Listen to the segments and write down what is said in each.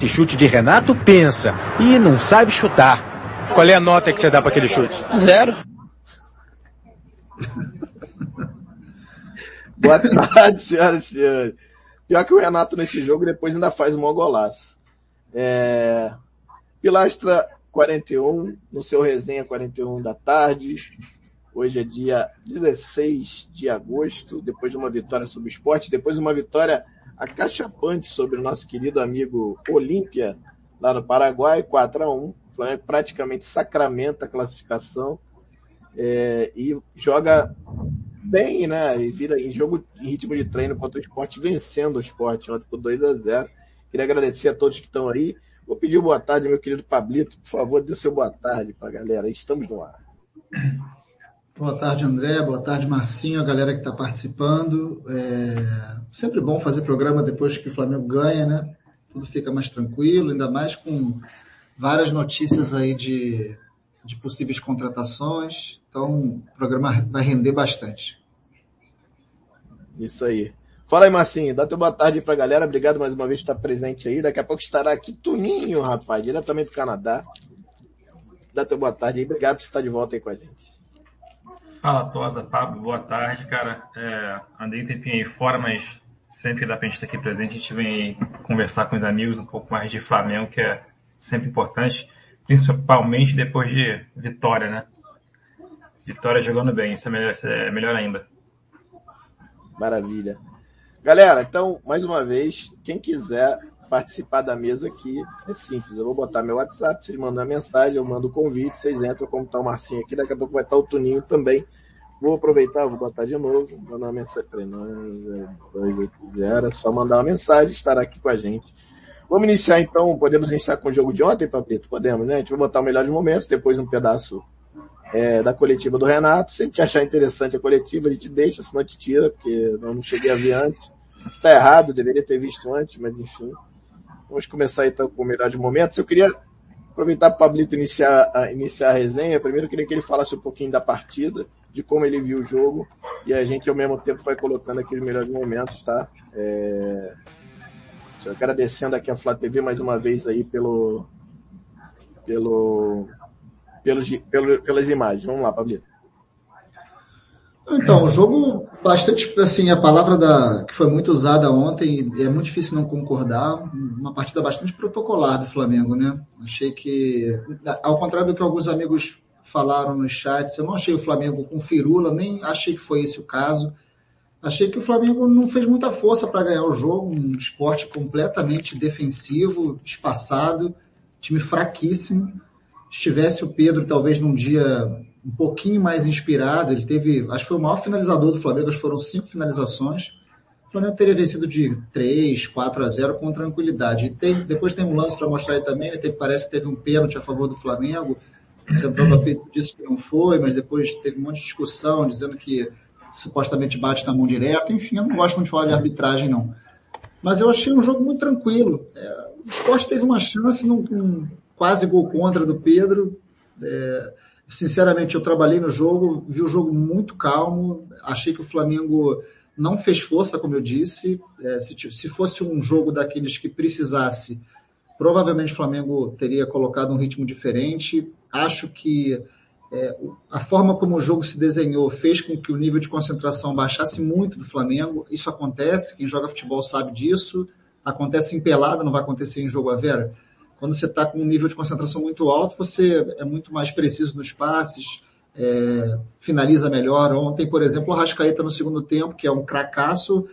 Esse chute de Renato pensa e não sabe chutar. Qual é a nota que você dá para aquele chute? Zero. Boa tarde, senhoras e senhores. Pior que o Renato nesse jogo depois ainda faz um golaço. É... Pilastra 41, no seu resenha 41 da tarde. Hoje é dia 16 de agosto, depois de uma vitória sobre o esporte, depois de uma vitória acachapante sobre o nosso querido amigo Olímpia, lá no Paraguai, 4 a 1 O Flamengo praticamente sacramenta a classificação é, e joga bem, né? E vira em jogo em ritmo de treino contra o esporte, vencendo o esporte ontem por 2 a 0 Queria agradecer a todos que estão aí. Vou pedir boa tarde, meu querido Pablito. Por favor, dê seu boa tarde para a galera. Estamos no ar. Boa tarde, André. Boa tarde, Marcinho, a galera que está participando. É sempre bom fazer programa depois que o Flamengo ganha, né? Tudo fica mais tranquilo, ainda mais com várias notícias aí de, de possíveis contratações. Então, o programa vai render bastante. Isso aí. Fala aí, Marcinho. Dá teu boa tarde pra galera. Obrigado mais uma vez por estar presente aí. Daqui a pouco estará aqui Tuninho, rapaz, diretamente do Canadá. Dá teu boa tarde aí. Obrigado por estar de volta aí com a gente. Fala, Tosa, Pablo. Boa tarde, cara. É, andei um tempinho aí fora, mas sempre que dá pra gente estar aqui presente, a gente vem conversar com os amigos um pouco mais de Flamengo, que é sempre importante, principalmente depois de vitória, né? Vitória jogando bem, isso é melhor, isso é melhor ainda. Maravilha. Galera, então, mais uma vez, quem quiser participar da mesa aqui, é simples. Eu vou botar meu WhatsApp, vocês mandam a mensagem, eu mando o convite, vocês entram, como tá o Marcinho aqui, daqui a pouco vai estar o Tuninho também. Vou aproveitar, vou botar de novo, mandar uma mensagem para ele, só mandar uma mensagem, estará aqui com a gente. Vamos iniciar então, podemos iniciar com o jogo de ontem, Papito? Podemos, né? A gente vai botar o melhor momentos, depois um pedaço é, da coletiva do Renato. Se a gente achar interessante a coletiva, a gente deixa, senão a gente tira, porque eu não cheguei a ver antes. Está errado, deveria ter visto antes, mas enfim. Vamos começar então com o melhor de momentos. Eu queria aproveitar para o Pablito iniciar a, iniciar a resenha. Primeiro eu queria que ele falasse um pouquinho da partida, de como ele viu o jogo, e a gente ao mesmo tempo vai colocando aqui os melhores momentos, tá? É... Agradecendo aqui a Flá TV mais uma vez aí pelo, pelo, pelos, pelo, pelas imagens. Vamos lá, Pablito. Então, o jogo bastante, assim, a palavra da, que foi muito usada ontem, é muito difícil não concordar, uma partida bastante protocolar do Flamengo, né? Achei que, ao contrário do que alguns amigos falaram nos chats, eu não achei o Flamengo com firula, nem achei que foi esse o caso. Achei que o Flamengo não fez muita força para ganhar o jogo, um esporte completamente defensivo, espaçado, time fraquíssimo. Estivesse o Pedro talvez num dia um pouquinho mais inspirado. Ele teve, acho que foi o maior finalizador do Flamengo, acho que foram cinco finalizações. O Flamengo teria vencido de 3, 4 a 0 com tranquilidade. E tem, depois tem um lance para mostrar aí também, né? parece que teve um pênalti a favor do Flamengo. O central disse que não foi, mas depois teve um monte de discussão dizendo que supostamente bate na mão direta. Enfim, eu não gosto muito de falar de arbitragem, não. Mas eu achei um jogo muito tranquilo. É, o Sport teve uma chance num, num quase gol contra do Pedro. É, Sinceramente, eu trabalhei no jogo, vi o jogo muito calmo, achei que o Flamengo não fez força, como eu disse. É, se, se, fosse um jogo daqueles que precisasse, provavelmente o Flamengo teria colocado um ritmo diferente. Acho que é, a forma como o jogo se desenhou fez com que o nível de concentração baixasse muito do Flamengo. Isso acontece, quem joga futebol sabe disso. Acontece em pelada, não vai acontecer em jogo a vera quando você está com um nível de concentração muito alto, você é muito mais preciso nos passes, é, finaliza melhor. Ontem, por exemplo, o Rascaeta no segundo tempo, que é um cracaço,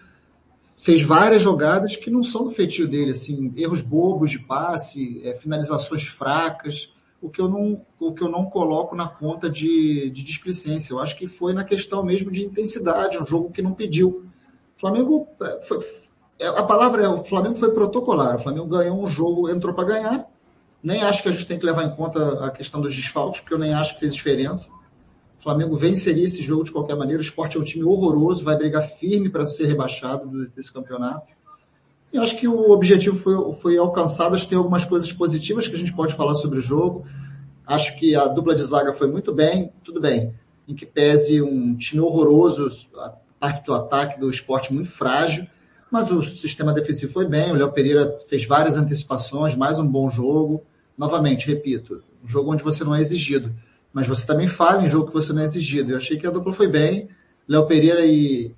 fez várias jogadas que não são do feitio dele, assim, erros bobos de passe, é, finalizações fracas, o que eu não, o que eu não coloco na conta de, de displicência. Eu acho que foi na questão mesmo de intensidade, um jogo que não pediu. O Flamengo é, foi, a palavra é, o Flamengo foi protocolar. O Flamengo ganhou um jogo, entrou para ganhar. Nem acho que a gente tem que levar em conta a questão dos desfalques, porque eu nem acho que fez diferença. O Flamengo venceria esse jogo de qualquer maneira. O esporte é um time horroroso, vai brigar firme para ser rebaixado desse campeonato. E acho que o objetivo foi, foi alcançado. Acho que tem algumas coisas positivas que a gente pode falar sobre o jogo. Acho que a dupla de zaga foi muito bem, tudo bem. Em que pese um time horroroso, a parte do ataque do esporte muito frágil mas o sistema defensivo foi bem, o Léo Pereira fez várias antecipações, mais um bom jogo. Novamente, repito, um jogo onde você não é exigido, mas você também falha em jogo que você não é exigido. Eu achei que a dupla foi bem, Léo Pereira e,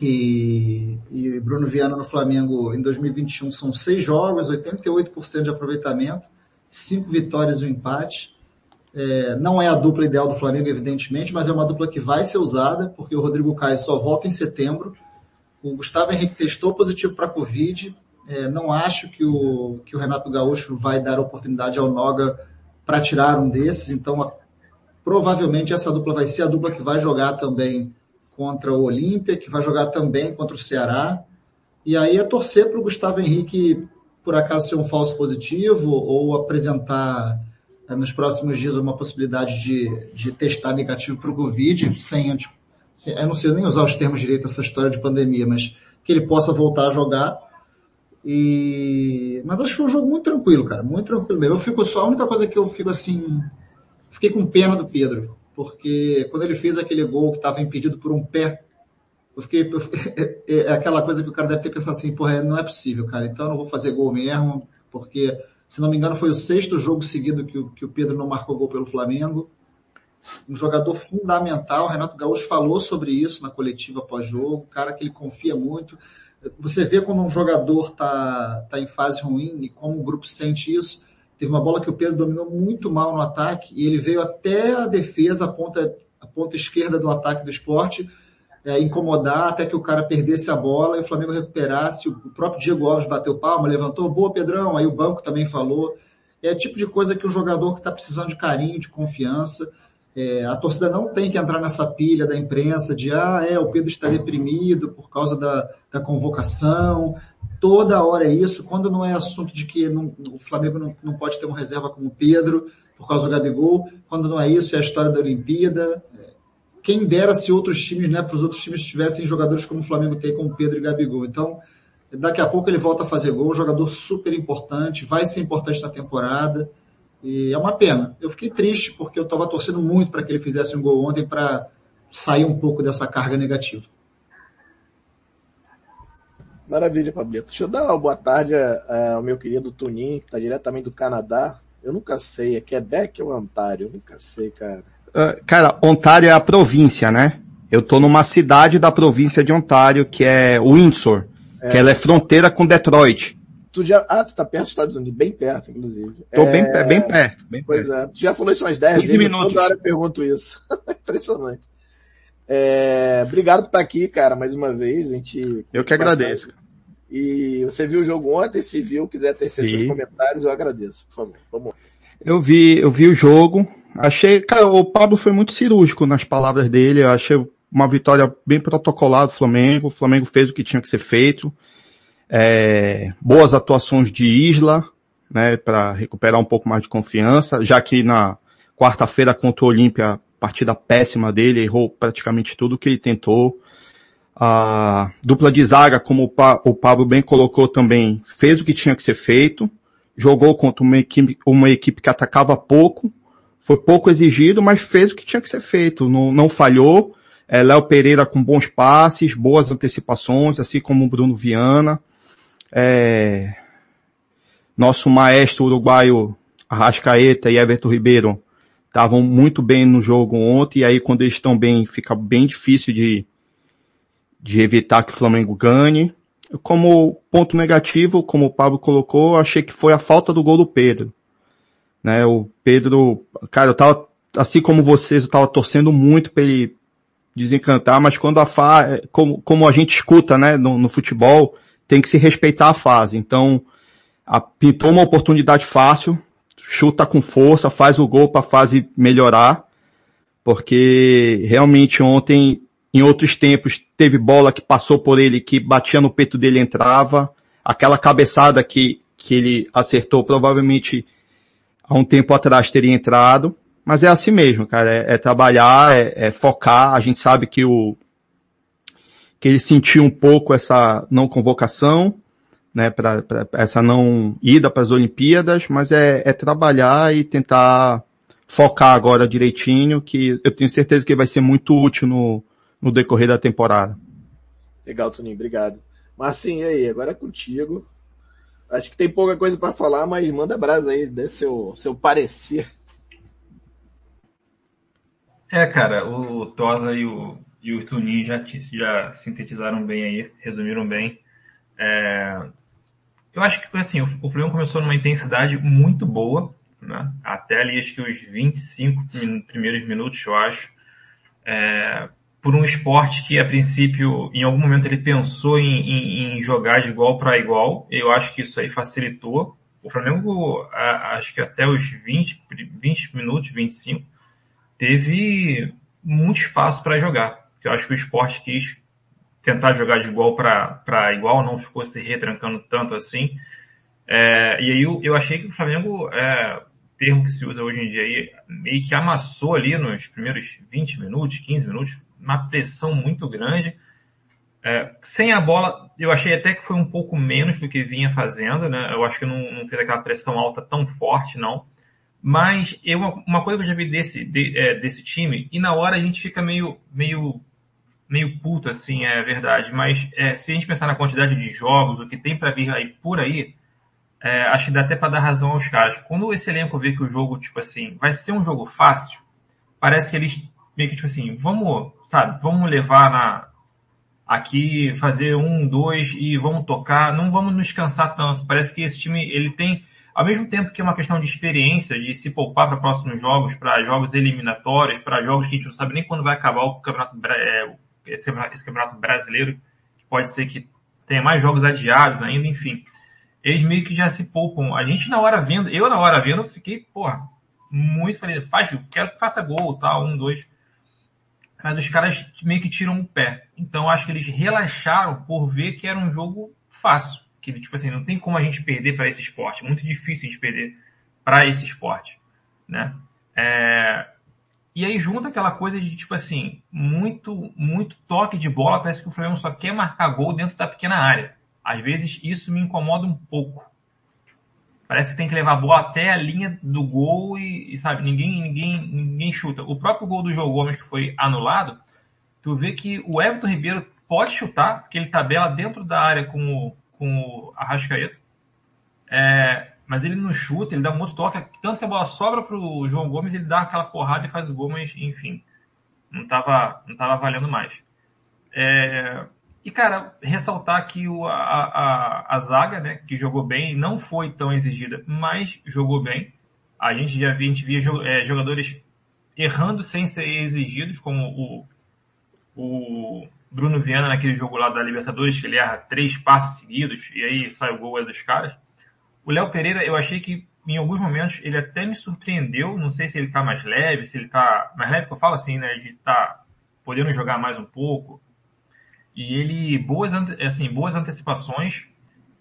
e, e, Bruno Viana no Flamengo em 2021 são seis jogos, 88% de aproveitamento, cinco vitórias e um empate. É, não é a dupla ideal do Flamengo, evidentemente, mas é uma dupla que vai ser usada, porque o Rodrigo Caio só volta em setembro. O Gustavo Henrique testou positivo para a Covid. É, não acho que o, que o Renato Gaúcho vai dar oportunidade ao Noga para tirar um desses, então provavelmente essa dupla vai ser a dupla que vai jogar também contra o Olímpia, que vai jogar também contra o Ceará. E aí é torcer para o Gustavo Henrique, por acaso, ser um falso positivo ou apresentar é, nos próximos dias uma possibilidade de, de testar negativo para o Covid, sem, anti, eu não sei nem usar os termos direito essa história de pandemia, mas que ele possa voltar a jogar. E, mas acho que foi um jogo muito tranquilo, cara, muito tranquilo mesmo. Eu fico só, a única coisa que eu fico assim, fiquei com pena do Pedro, porque quando ele fez aquele gol que estava impedido por um pé, eu fiquei, eu, é, é, aquela coisa que o cara deve ter pensado assim, porra, não é possível, cara, então eu não vou fazer gol mesmo, porque, se não me engano, foi o sexto jogo seguido que o, que o Pedro não marcou gol pelo Flamengo. Um jogador fundamental, o Renato Gaúcho falou sobre isso na coletiva pós-jogo, cara que ele confia muito. Você vê quando um jogador tá, tá em fase ruim e como o grupo sente isso, Teve uma bola que o Pedro dominou muito mal no ataque e ele veio até a defesa, a ponta, a ponta esquerda do ataque do esporte, é, incomodar até que o cara perdesse a bola e o Flamengo recuperasse. O próprio Diego Alves bateu palma, levantou, boa Pedrão, aí o banco também falou. É tipo de coisa que o jogador que está precisando de carinho, de confiança, é, a torcida não tem que entrar nessa pilha da imprensa de ah, é, o Pedro está deprimido por causa da, da convocação. Toda hora é isso, quando não é assunto de que não, o Flamengo não, não pode ter uma reserva como o Pedro, por causa do Gabigol, quando não é isso, é a história da Olimpíada. Quem dera se outros times, né, para os outros times tivessem jogadores como o Flamengo tem, como Pedro e Gabigol. Então, daqui a pouco ele volta a fazer gol, jogador super importante, vai ser importante na temporada. E é uma pena. Eu fiquei triste porque eu estava torcendo muito para que ele fizesse um gol ontem para sair um pouco dessa carga negativa. Maravilha, Pablito. Deixa eu dar uma boa tarde é, ao meu querido Tunin, que está diretamente do Canadá. Eu nunca sei, é Quebec ou Ontário? Eu nunca sei, cara. Uh, cara, Ontário é a província, né? Eu tô numa cidade da província de Ontário, que é Windsor, é. que ela é fronteira com Detroit. Tu já, ah, tu tá perto dos Estados Unidos, bem perto, inclusive. Tô é... bem, bem perto, bem pois perto. é. Tu já falou isso umas 10 vezes, minutos. toda hora eu pergunto isso. Impressionante. É, obrigado por estar aqui, cara, mais uma vez. A gente eu que agradeço. E você viu o jogo ontem, se viu, quiser ter seus comentários, eu agradeço, por favor. Vamos. Eu vi, eu vi o jogo. Achei, cara, o Pablo foi muito cirúrgico nas palavras dele. Eu achei uma vitória bem protocolada do Flamengo. O Flamengo fez o que tinha que ser feito é, boas atuações de Isla, né, para recuperar um pouco mais de confiança, já que na quarta-feira contra o Olímpia, partida péssima dele, errou praticamente tudo que ele tentou. A dupla de zaga, como o Pablo bem colocou também, fez o que tinha que ser feito, jogou contra uma equipe, uma equipe que atacava pouco, foi pouco exigido, mas fez o que tinha que ser feito, não, não falhou. É, Léo Pereira com bons passes, boas antecipações, assim como o Bruno Viana. É, nosso maestro uruguaio Arrascaeta e Everton Ribeiro estavam muito bem no jogo ontem, e aí quando eles estão bem, fica bem difícil de, de evitar que o Flamengo ganhe. Como ponto negativo, como o Pablo colocou, achei que foi a falta do gol do Pedro. Né, o Pedro, cara, eu tava, assim como vocês, eu tava torcendo muito para ele desencantar, mas quando a fa, como, como a gente escuta, né, no, no futebol, tem que se respeitar a fase. Então, a, pintou uma oportunidade fácil, chuta com força, faz o gol para a fase melhorar, porque realmente ontem, em outros tempos, teve bola que passou por ele, que batia no peito dele entrava, aquela cabeçada que, que ele acertou provavelmente há um tempo atrás teria entrado, mas é assim mesmo, cara, é, é trabalhar, é, é focar, a gente sabe que o, que ele sentiu um pouco essa não convocação, né, para essa não ida para as Olimpíadas, mas é, é trabalhar e tentar focar agora direitinho, que eu tenho certeza que vai ser muito útil no, no decorrer da temporada. Legal, Toninho, obrigado. Marcinho, e aí? Agora é contigo. Acho que tem pouca coisa para falar, mas manda brasa aí, dê seu, seu parecer. É, cara, o Tosa e o, e o Tunin já, já sintetizaram bem aí, resumiram bem. É, eu acho que assim, o, o Flamengo começou numa intensidade muito boa, né? até ali acho que os 25 primeiros minutos, eu acho. É, por um esporte que, a princípio, em algum momento ele pensou em, em, em jogar de igual para igual. Eu acho que isso aí facilitou. O Flamengo, a, acho que até os 20, 20 minutos, 25, teve muito espaço para jogar. Eu acho que o esporte quis tentar jogar de igual para igual, não ficou se retrancando tanto assim. É, e aí eu, eu, achei que o Flamengo, é, termo que se usa hoje em dia, aí, meio que amassou ali nos primeiros 20 minutos, 15 minutos, uma pressão muito grande. É, sem a bola, eu achei até que foi um pouco menos do que vinha fazendo, né? Eu acho que não, não fez aquela pressão alta tão forte, não. Mas eu, uma coisa que eu já vi desse, de, é, desse time, e na hora a gente fica meio, meio, meio puto, assim, é verdade. Mas é, se a gente pensar na quantidade de jogos, o que tem para vir aí por aí, é, acho que dá até para dar razão aos caras. Quando esse elenco vê que o jogo, tipo assim, vai ser um jogo fácil, parece que eles meio que tipo assim, vamos, sabe, vamos levar na aqui, fazer um, dois e vamos tocar, não vamos nos cansar tanto. Parece que esse time, ele tem, ao mesmo tempo que é uma questão de experiência, de se poupar para próximos jogos, para jogos eliminatórios, para jogos que a gente não sabe nem quando vai acabar o campeonato, é, esse, esse campeonato brasileiro, que pode ser que tenha mais jogos adiados ainda, enfim. Eles meio que já se poupam. A gente na hora vendo, eu na hora vendo, fiquei, porra, muito feliz. Faz, quero que faça gol, tá, um, dois mas os caras meio que tiram o pé. Então acho que eles relaxaram por ver que era um jogo fácil. Que, tipo assim, não tem como a gente perder para esse esporte. É muito difícil a gente perder para esse esporte, né? É... E aí junta aquela coisa de, tipo assim, muito, muito toque de bola. Parece que o Flamengo só quer marcar gol dentro da pequena área. Às vezes isso me incomoda um pouco. Parece que tem que levar a bola até a linha do gol e, e, sabe, ninguém, ninguém, ninguém chuta. O próprio gol do João Gomes que foi anulado, tu vê que o Everton Ribeiro pode chutar, porque ele tabela dentro da área com o, com o Arrascaeta. É, mas ele não chuta, ele dá muito toque, tanto que a bola sobra para o João Gomes, ele dá aquela porrada e faz o gol, mas enfim, não estava não tava valendo mais. É, e, cara, ressaltar que o, a, a, a zaga, né, que jogou bem, não foi tão exigida, mas jogou bem. A gente já via, a gente via é, jogadores errando sem ser exigidos, como o, o Bruno Viana naquele jogo lá da Libertadores, que ele erra três passes seguidos e aí sai o gol é dos caras. O Léo Pereira, eu achei que em alguns momentos ele até me surpreendeu. Não sei se ele tá mais leve, se ele tá. Mais leve que eu falo assim, né? De tá podendo jogar mais um pouco. E ele, boas, assim, boas antecipações,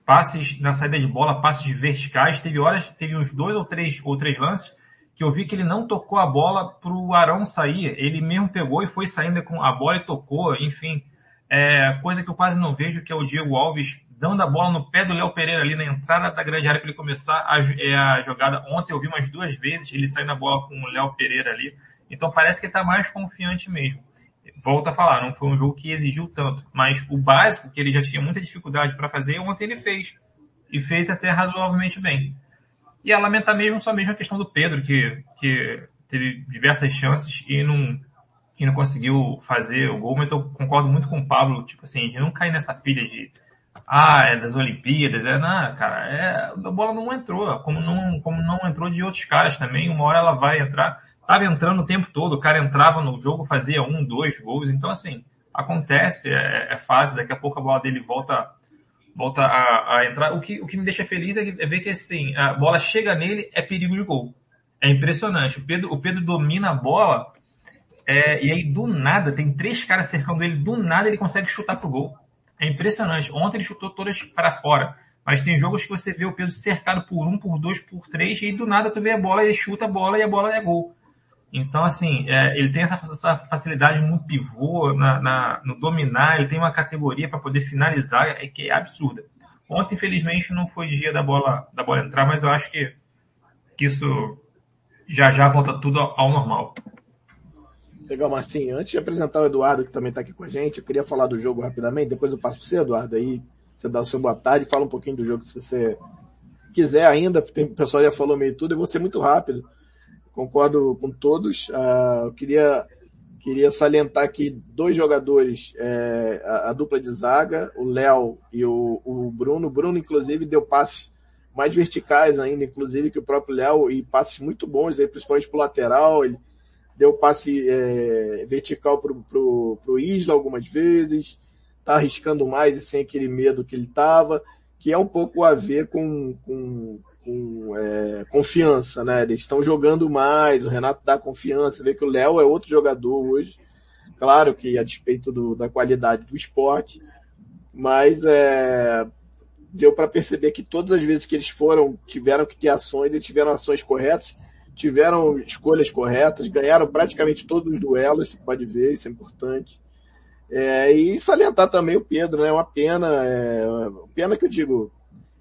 passes na saída de bola, passes verticais. Teve horas, teve uns dois ou três, ou três lances que eu vi que ele não tocou a bola para o Arão sair. Ele mesmo pegou e foi saindo com a bola e tocou, enfim. É, coisa que eu quase não vejo, que é o Diego Alves dando a bola no pé do Léo Pereira ali na entrada da grande área para ele começar a, é, a, jogada. Ontem eu vi umas duas vezes ele saindo a bola com o Léo Pereira ali. Então parece que ele está mais confiante mesmo volta a falar, não foi um jogo que exigiu tanto, mas o básico que ele já tinha muita dificuldade para fazer, ontem ele fez. E fez até razoavelmente bem. E a lamentar mesmo só mesmo a questão do Pedro, que, que teve diversas chances e não, e não conseguiu fazer o gol, mas eu concordo muito com o Pablo, tipo assim, de não cair nessa pilha de ah, é das Olimpíadas, é, não, cara, é, a bola não entrou, como não, como não entrou de outros caras também, uma hora ela vai entrar estava entrando o tempo todo, o cara entrava no jogo, fazia um, dois gols. Então, assim, acontece, é, é daqui a pouco a bola dele volta volta a, a, entrar. O que, o que me deixa feliz é, é ver que assim, a bola chega nele, é perigo de gol. É impressionante. O Pedro, o Pedro domina a bola é, e aí do nada, tem três caras cercando ele, do nada ele consegue chutar pro gol. É impressionante. Ontem ele chutou todas para fora. Mas tem jogos que você vê o Pedro cercado por um, por dois, por três, e do nada tu vê a bola, ele chuta a bola e a bola é gol. Então, assim, é, ele tem essa, essa, facilidade no pivô, na, na, no dominar, ele tem uma categoria para poder finalizar é, que é absurda. Ontem, infelizmente, não foi dia da bola, da bola entrar, mas eu acho que, que isso já já volta tudo ao, ao normal. Legal, Marcinho. Antes de apresentar o Eduardo, que também está aqui com a gente, eu queria falar do jogo rapidamente, depois eu passo para você, Eduardo, aí você dar o seu boa tarde, fala um pouquinho do jogo se você quiser ainda, tem, o pessoal já falou meio tudo, eu vou ser muito rápido. Concordo com todos. Uh, eu queria, queria salientar aqui dois jogadores, é, a, a, dupla de zaga, o Léo e o, o Bruno. O Bruno, inclusive, deu passes mais verticais ainda, inclusive, que o próprio Léo, e passes muito bons, aí, principalmente pro lateral. Ele deu passe é, vertical pro, pro, pro Isla algumas vezes, tá arriscando mais e sem aquele medo que ele tava que é um pouco a ver com, com, com é, confiança, né? Eles estão jogando mais, o Renato dá confiança, vê que o Léo é outro jogador hoje, claro que a despeito do, da qualidade do esporte, mas é, deu para perceber que todas as vezes que eles foram, tiveram que ter ações, eles tiveram ações corretas, tiveram escolhas corretas, ganharam praticamente todos os duelos, você pode ver, isso é importante. É, e salientar também o Pedro, né? Uma pena, é, pena que eu digo.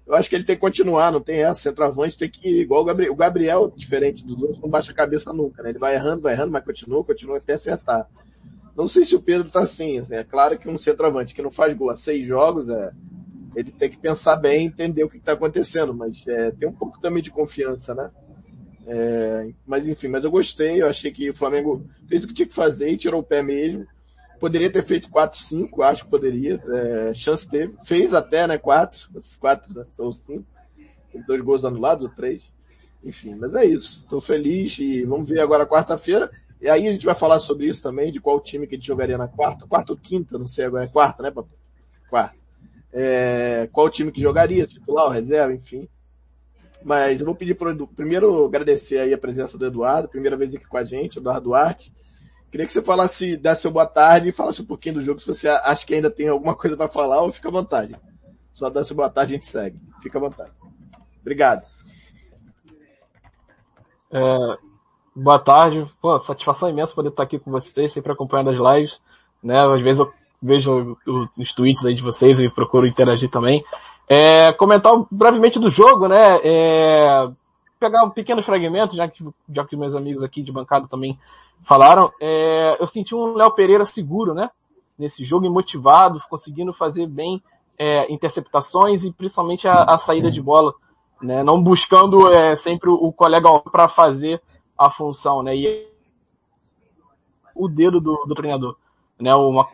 Eu acho que ele tem que continuar, não tem essa. Centroavante tem que igual o Gabriel. O Gabriel, diferente dos outros, não baixa a cabeça nunca, né? Ele vai errando, vai errando, mas continua, continua até acertar. Não sei se o Pedro tá assim, assim, É claro que um centroavante que não faz gol há seis jogos, é, ele tem que pensar bem, entender o que está acontecendo, mas é, tem um pouco também de confiança, né? É, mas enfim, mas eu gostei, eu achei que o Flamengo fez o que tinha que fazer e tirou o pé mesmo. Poderia ter feito 4, 5, acho que poderia. É, chance teve. Fez até, né? 4. 4, né? São 5. Dois gols anulados, ou 3. Enfim, mas é isso. Estou feliz e vamos ver agora quarta-feira. E aí a gente vai falar sobre isso também, de qual time que a gente jogaria na quarta. Quarta ou quinta, não sei agora. É quarta, né, papai? Quarta. É, qual time que jogaria, titular ou reserva, enfim. Mas eu vou pedir pro primeiro agradecer aí a presença do Eduardo, primeira vez aqui com a gente, Eduardo Duarte. Queria que você falasse, desse seu boa tarde e falasse um pouquinho do jogo, se você acha que ainda tem alguma coisa para falar, ou fica à vontade. Só dá seu boa tarde a gente segue. Fica à vontade. Obrigado. É, boa tarde. Pô, satisfação imensa poder estar aqui com vocês, sempre acompanhando as lives. Né? Às vezes eu vejo os tweets aí de vocês e procuro interagir também. É, comentar brevemente do jogo, né? É, pegar pequenos fragmentos, já que, já que meus amigos aqui de bancada também falaram, é, eu senti um Léo Pereira seguro, né? Nesse jogo e motivado, conseguindo fazer bem é, interceptações e principalmente a, a, saída de bola, né? Não buscando é, sempre o, o colega para fazer a função, né? E o dedo do, do treinador, né? Uma,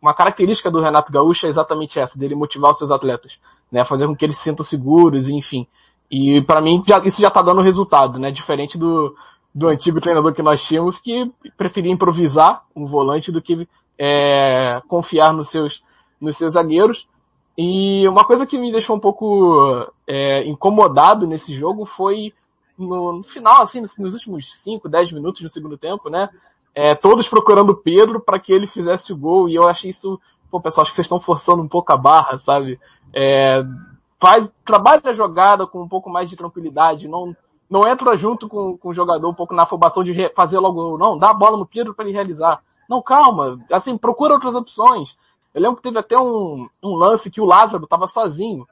uma característica do Renato Gaúcho é exatamente essa, dele motivar os seus atletas, né? Fazer com que eles se sintam seguros, enfim. E para mim já, isso já tá dando resultado, né? Diferente do, do antigo treinador que nós tínhamos, que preferia improvisar um volante do que é, confiar nos seus, nos seus zagueiros. E uma coisa que me deixou um pouco é, incomodado nesse jogo foi no, no final, assim, nos, nos, últimos 5, 10 minutos do segundo tempo, né? É, todos procurando Pedro para que ele fizesse o gol, e eu achei isso, pô, pessoal, acho que vocês estão forçando um pouco a barra, sabe? É, faz, trabalha a jogada com um pouco mais de tranquilidade, não não entra junto com, com o jogador um pouco na afobação de fazer logo, não, dá a bola no Pedro para ele realizar. Não, calma, assim, procura outras opções. Eu lembro que teve até um, um lance que o Lázaro estava sozinho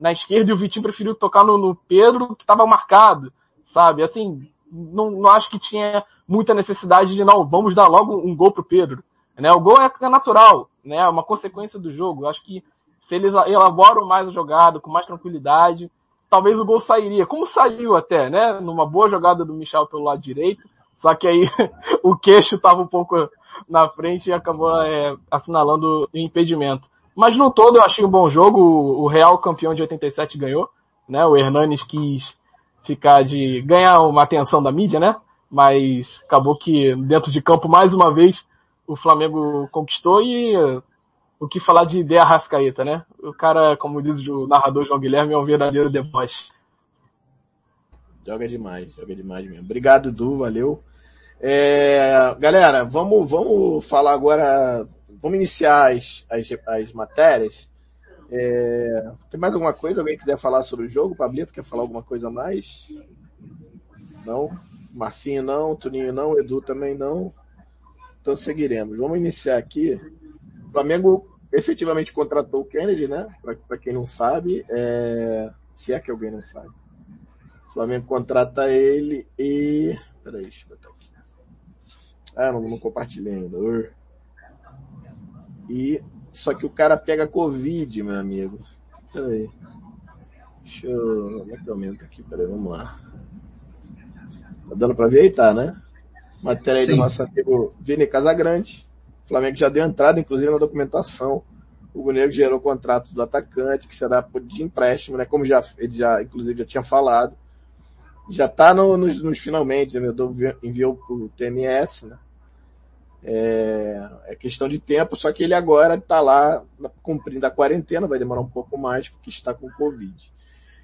na esquerda e o Vitinho preferiu tocar no, no Pedro que estava marcado, sabe? Assim, não, não acho que tinha muita necessidade de não, vamos dar logo um gol pro Pedro. Né? O gol é natural, né? É uma consequência do jogo. Acho que se eles elaboram mais a jogada, com mais tranquilidade, talvez o gol sairia, como saiu até, né? Numa boa jogada do Michel pelo lado direito, só que aí o queixo estava um pouco na frente e acabou é, assinalando o impedimento. Mas no todo eu achei um bom jogo, o Real campeão de 87 ganhou, né? O Hernanes quis ficar de ganhar uma atenção da mídia, né? Mas acabou que dentro de campo mais uma vez o Flamengo conquistou e o que falar de ideia Rascaeta, né? O cara, como diz o narrador João Guilherme, é um verdadeiro deboche. Joga demais, joga demais mesmo. Obrigado, Du, valeu. É, galera, vamos, vamos falar agora, vamos iniciar as, as, as matérias. É, tem mais alguma coisa? Alguém quiser falar sobre o jogo? Pablito quer falar alguma coisa a mais? Não? Marcinho não, Tuninho não, Edu também não. Então seguiremos. Vamos iniciar aqui o Flamengo efetivamente contratou o Kennedy, né? Para quem não sabe, é... se é que alguém não sabe. O Flamengo contrata ele e. Peraí, deixa eu botar aqui. Ah, não, não compartilhei ainda. E. Só que o cara pega Covid, meu amigo. Peraí. Deixa eu. Como é que aumenta aqui? Peraí, vamos lá. Tá dando pra ver aí, tá, né? Matéria aí do Sim. nosso amigo Vini Casagrande. O Flamengo já deu entrada, inclusive, na documentação. O Negro gerou o contrato do atacante, que será de empréstimo, né? Como já, ele já, inclusive, já tinha falado. Já tá no, nos, nos finalmente, né? Do- Enviou pro TMS, né? É, é questão de tempo, só que ele agora está lá cumprindo a quarentena, vai demorar um pouco mais, porque está com Covid.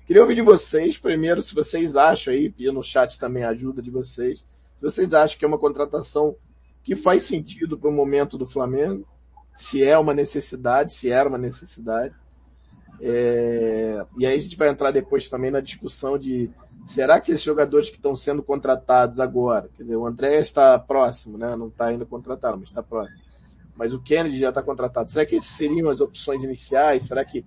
Queria ouvir de vocês, primeiro, se vocês acham aí, e no chat também ajuda de vocês, se vocês acham que é uma contratação que faz sentido para o momento do Flamengo, se é uma necessidade, se era uma necessidade. É, e aí a gente vai entrar depois também na discussão de será que esses jogadores que estão sendo contratados agora, quer dizer, o André está próximo, né? Não está ainda contratado, mas está próximo. Mas o Kennedy já está contratado. Será que esses seriam as opções iniciais? Será que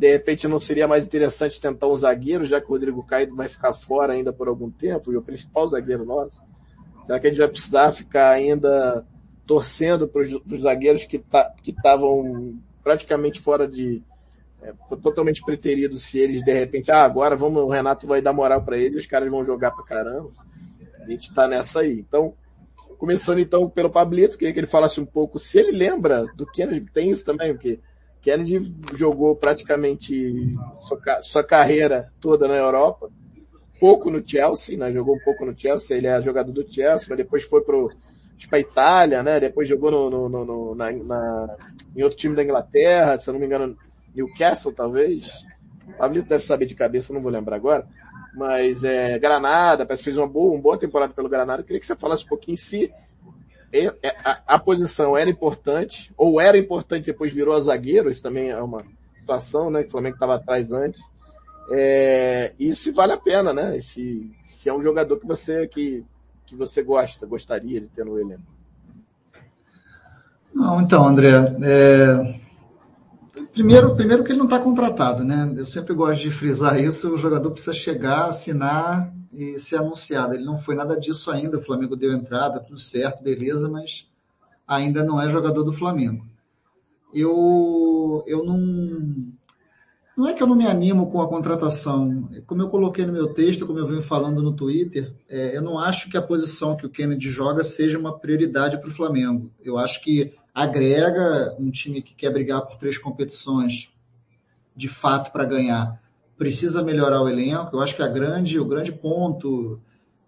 de repente não seria mais interessante tentar um zagueiro, já que o Rodrigo Caio vai ficar fora ainda por algum tempo, e o principal zagueiro nosso? Será que a gente vai precisar ficar ainda torcendo para os zagueiros que tá, estavam praticamente fora de é, totalmente preteridos se eles de repente, ah, agora vamos, o Renato vai dar moral para eles, os caras vão jogar pra caramba. A gente tá nessa aí. Então, começando então pelo Pablito, queria que ele falasse um pouco se ele lembra do Kennedy, tem isso também, porque Kennedy jogou praticamente sua, sua carreira toda na Europa, pouco no Chelsea, né? Jogou um pouco no Chelsea, ele é jogador do Chelsea, mas depois foi pro pra Itália, né? Depois jogou no, no, no- no- na, na- em outro time da Inglaterra, se eu não me engano, Newcastle, talvez. O Pablito deve saber de cabeça, não vou lembrar agora. Mas é, Granada, parece que fez uma boa, uma boa temporada pelo Granada. Eu queria que você falasse um pouquinho é- é- a, a posição era importante, ou era importante depois virou a zagueiro, isso também é uma situação, né? Que o Flamengo estava atrás antes. É, e se vale a pena, né? Se, se é um jogador que você, que, que você gosta, gostaria de ter no elenco. Não, então, André, é, primeiro, primeiro que ele não está contratado, né? Eu sempre gosto de frisar isso, o jogador precisa chegar, assinar e ser anunciado. Ele não foi nada disso ainda, o Flamengo deu entrada, tudo certo, beleza, mas ainda não é jogador do Flamengo. Eu, eu não... Não é que eu não me animo com a contratação. Como eu coloquei no meu texto, como eu venho falando no Twitter, é, eu não acho que a posição que o Kennedy joga seja uma prioridade para o Flamengo. Eu acho que agrega um time que quer brigar por três competições de fato para ganhar. Precisa melhorar o elenco. Eu acho que a grande, o grande ponto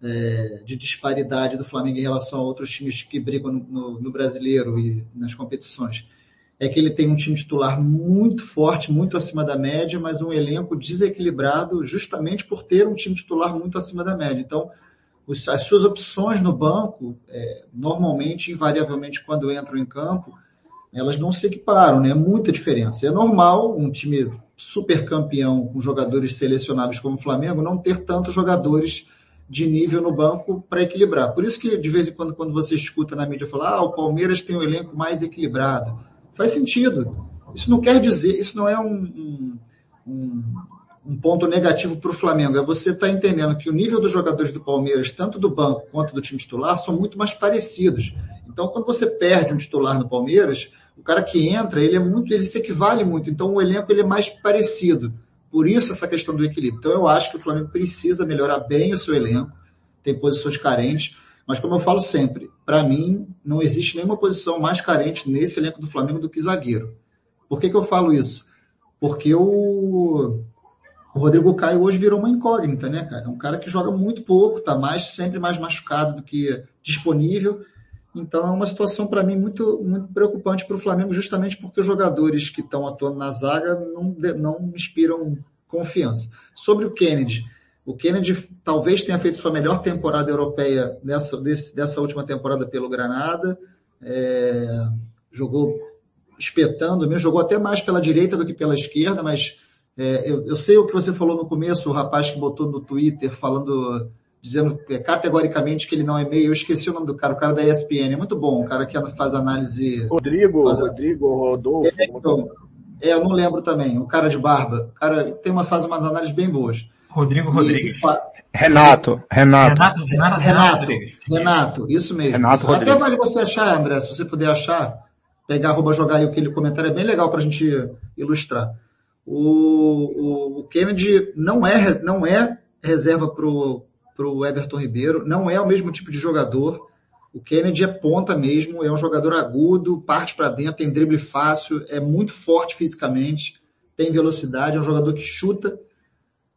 é, de disparidade do Flamengo em relação a outros times que brigam no, no, no brasileiro e nas competições é que ele tem um time titular muito forte, muito acima da média, mas um elenco desequilibrado justamente por ter um time titular muito acima da média. Então, os, as suas opções no banco, é, normalmente, invariavelmente, quando entram em campo, elas não se equiparam, né? É muita diferença. É normal um time super campeão com jogadores selecionáveis como o Flamengo não ter tantos jogadores de nível no banco para equilibrar. Por isso que, de vez em quando, quando você escuta na mídia falar, ah, o Palmeiras tem um elenco mais equilibrado faz sentido. Isso não quer dizer, isso não é um, um, um ponto negativo para o Flamengo. É você estar tá entendendo que o nível dos jogadores do Palmeiras, tanto do banco quanto do time titular, são muito mais parecidos. Então, quando você perde um titular no Palmeiras, o cara que entra, ele é muito, ele se equivale muito. Então, o elenco ele é mais parecido. Por isso essa questão do equilíbrio. Então, eu acho que o Flamengo precisa melhorar bem o seu elenco. Tem posições carentes. Mas como eu falo sempre, para mim não existe nenhuma posição mais carente nesse elenco do Flamengo do que zagueiro. Por que, que eu falo isso? Porque o, o Rodrigo Caio hoje virou uma incógnita, né, cara? É um cara que joga muito pouco, tá mais sempre mais machucado do que disponível. Então é uma situação para mim muito, muito preocupante para o Flamengo, justamente porque os jogadores que estão atuando na zaga não, não inspiram confiança. Sobre o Kennedy, o Kennedy talvez tenha feito sua melhor temporada europeia nessa, desse, dessa última temporada pelo Granada. É, jogou espetando mesmo, jogou até mais pela direita do que pela esquerda, mas é, eu, eu, sei o que você falou no começo, o rapaz que botou no Twitter falando, dizendo é, categoricamente que ele não é meio. Eu esqueci o nome do cara, o cara da ESPN, é muito bom, o cara que faz análise. Rodrigo, faz, Rodrigo, Rodolfo. É, então, é, eu não lembro também, o cara de barba. O cara tem uma, faz umas análises bem boas. Rodrigo Rodrigues. Renato, Renato. Renato, Renato, Renato, Renato, isso mesmo. Renato isso. Até vale você achar, André, se você puder achar, pegar arroba jogar aí aquele comentário, é bem legal para a gente ilustrar. O, o, o Kennedy não é, não é reserva para o Everton Ribeiro, não é o mesmo tipo de jogador. O Kennedy é ponta mesmo, é um jogador agudo, parte para dentro, tem drible fácil, é muito forte fisicamente, tem velocidade, é um jogador que chuta,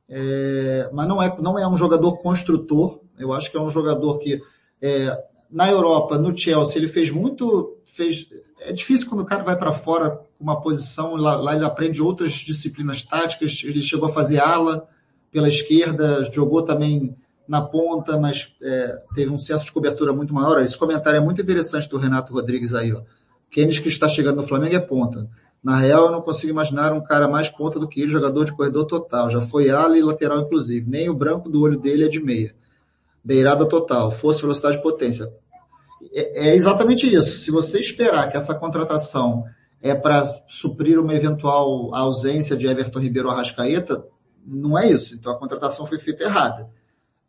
é, mas não é, não é um jogador construtor. Eu acho que é um jogador que é, na Europa, no Chelsea, ele fez muito, fez. É difícil quando o cara vai para fora uma posição, lá, lá, ele aprende outras disciplinas táticas. Ele chegou a fazer ala pela esquerda, jogou também na ponta, mas é, teve um senso de cobertura muito maior. Esse comentário é muito interessante do Renato Rodrigues aí. Ó. Keynes que está chegando no Flamengo é ponta. Na real, eu não consigo imaginar um cara mais ponta do que ele, jogador de corredor total. Já foi ala e lateral, inclusive. Nem o branco do olho dele é de meia. Beirada total. Força, velocidade e potência. É, é exatamente isso. Se você esperar que essa contratação é para suprir uma eventual ausência de Everton Ribeiro Arrascaeta, não é isso. Então a contratação foi feita errada.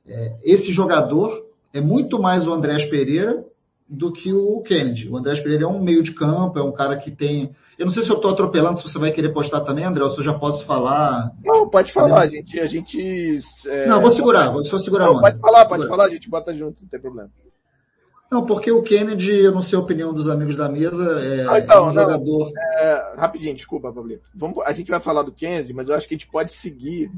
É, esse jogador é muito mais o Andrés Pereira do que o Kennedy. O Andrés Pereira é um meio de campo, é um cara que tem eu não sei se eu estou atropelando, se você vai querer postar também, André, ou se eu já posso falar. Não, pode falar, a gente. A gente é... Não, vou segurar, vou só segurar. Não, pode falar, pode falar, a gente bota junto, não tem problema. Não, porque o Kennedy, eu não sei a opinião dos amigos da mesa, é, ah, então, é um não, jogador. É, rapidinho, desculpa, Pablito. Vamos, a gente vai falar do Kennedy, mas eu acho que a gente pode seguir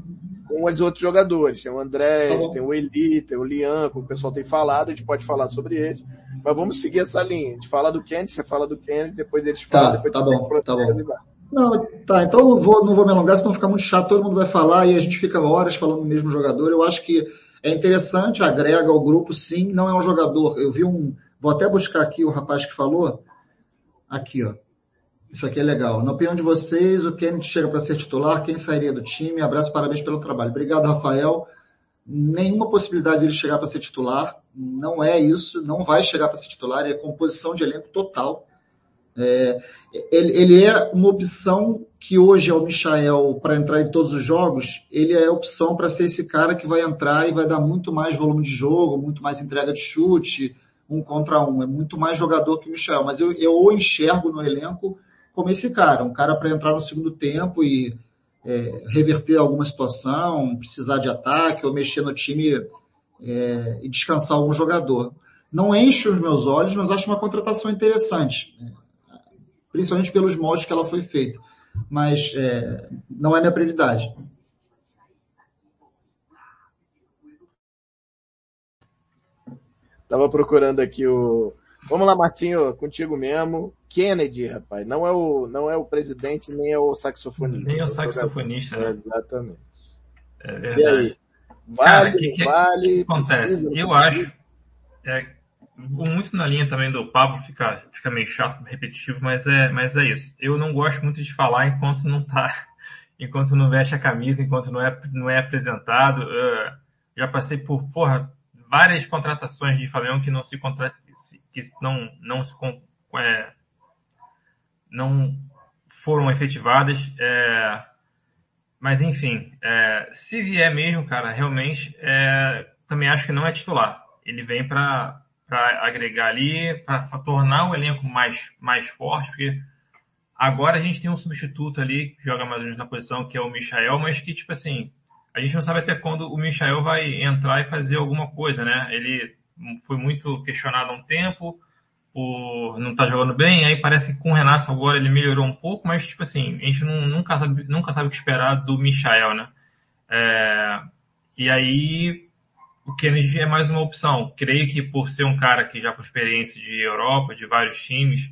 com os outros jogadores. Tem o André, tá tem o Eli, tem o Lian, como o pessoal tem falado, a gente pode falar sobre eles. Mas vamos seguir essa linha. A gente fala do Kennedy, você fala do Kennedy, depois eles tá, falam. Depois tá bom, tá bom. Não, tá, então eu vou, não vou me alongar, senão fica muito chato, todo mundo vai falar e a gente fica horas falando do mesmo jogador. Eu acho que é interessante, agrega ao grupo, sim, não é um jogador. Eu vi um, vou até buscar aqui o rapaz que falou. Aqui, ó. Isso aqui é legal. Na opinião de vocês, o Kennedy chega para ser titular, quem sairia do time? Abraço, parabéns pelo trabalho. Obrigado, Rafael. Nenhuma possibilidade de ele chegar para ser titular. Não é isso, não vai chegar para ser titular, é composição de elenco total. É, ele, ele, é uma opção que hoje é o Michael para entrar em todos os jogos, ele é a opção para ser esse cara que vai entrar e vai dar muito mais volume de jogo, muito mais entrega de chute, um contra um. É muito mais jogador que o Michel. Mas eu, eu o enxergo no elenco como esse cara, um cara para entrar no segundo tempo e é, reverter alguma situação, precisar de ataque ou mexer no time é, e descansar algum jogador. Não enche os meus olhos, mas acho uma contratação interessante, né? principalmente pelos moldes que ela foi feita. Mas é, não é minha prioridade. Tava procurando aqui o. Vamos lá, Marcinho, contigo mesmo. Kennedy, rapaz, não é o, não é o presidente, nem é o saxofonista. Nem é o saxofonista, né? Exatamente. É verdade. E aí? Vale, Cara, que, que, vale. Que acontece? Eu acho. É, muito na linha também do Pablo, fica, fica meio chato, repetitivo, mas é, mas é isso. Eu não gosto muito de falar enquanto não tá, enquanto não veste a camisa, enquanto não é, não é apresentado. Já passei por, porra, várias contratações de Flamengo que não se contra, que não, não se é, não foram efetivadas. É, mas enfim, é, se vier mesmo, cara, realmente, é, também acho que não é titular. Ele vem para agregar ali, para tornar o elenco mais, mais forte, porque agora a gente tem um substituto ali que joga mais ou menos na posição, que é o Michael, mas que, tipo assim, a gente não sabe até quando o Michael vai entrar e fazer alguma coisa, né? Ele foi muito questionado há um tempo, por não estar tá jogando bem, aí parece que com o Renato agora ele melhorou um pouco, mas tipo assim, a gente não, nunca, sabe, nunca sabe o que esperar do Michael, né? É, e aí o Kennedy é mais uma opção. Creio que por ser um cara que já com experiência de Europa, de vários times,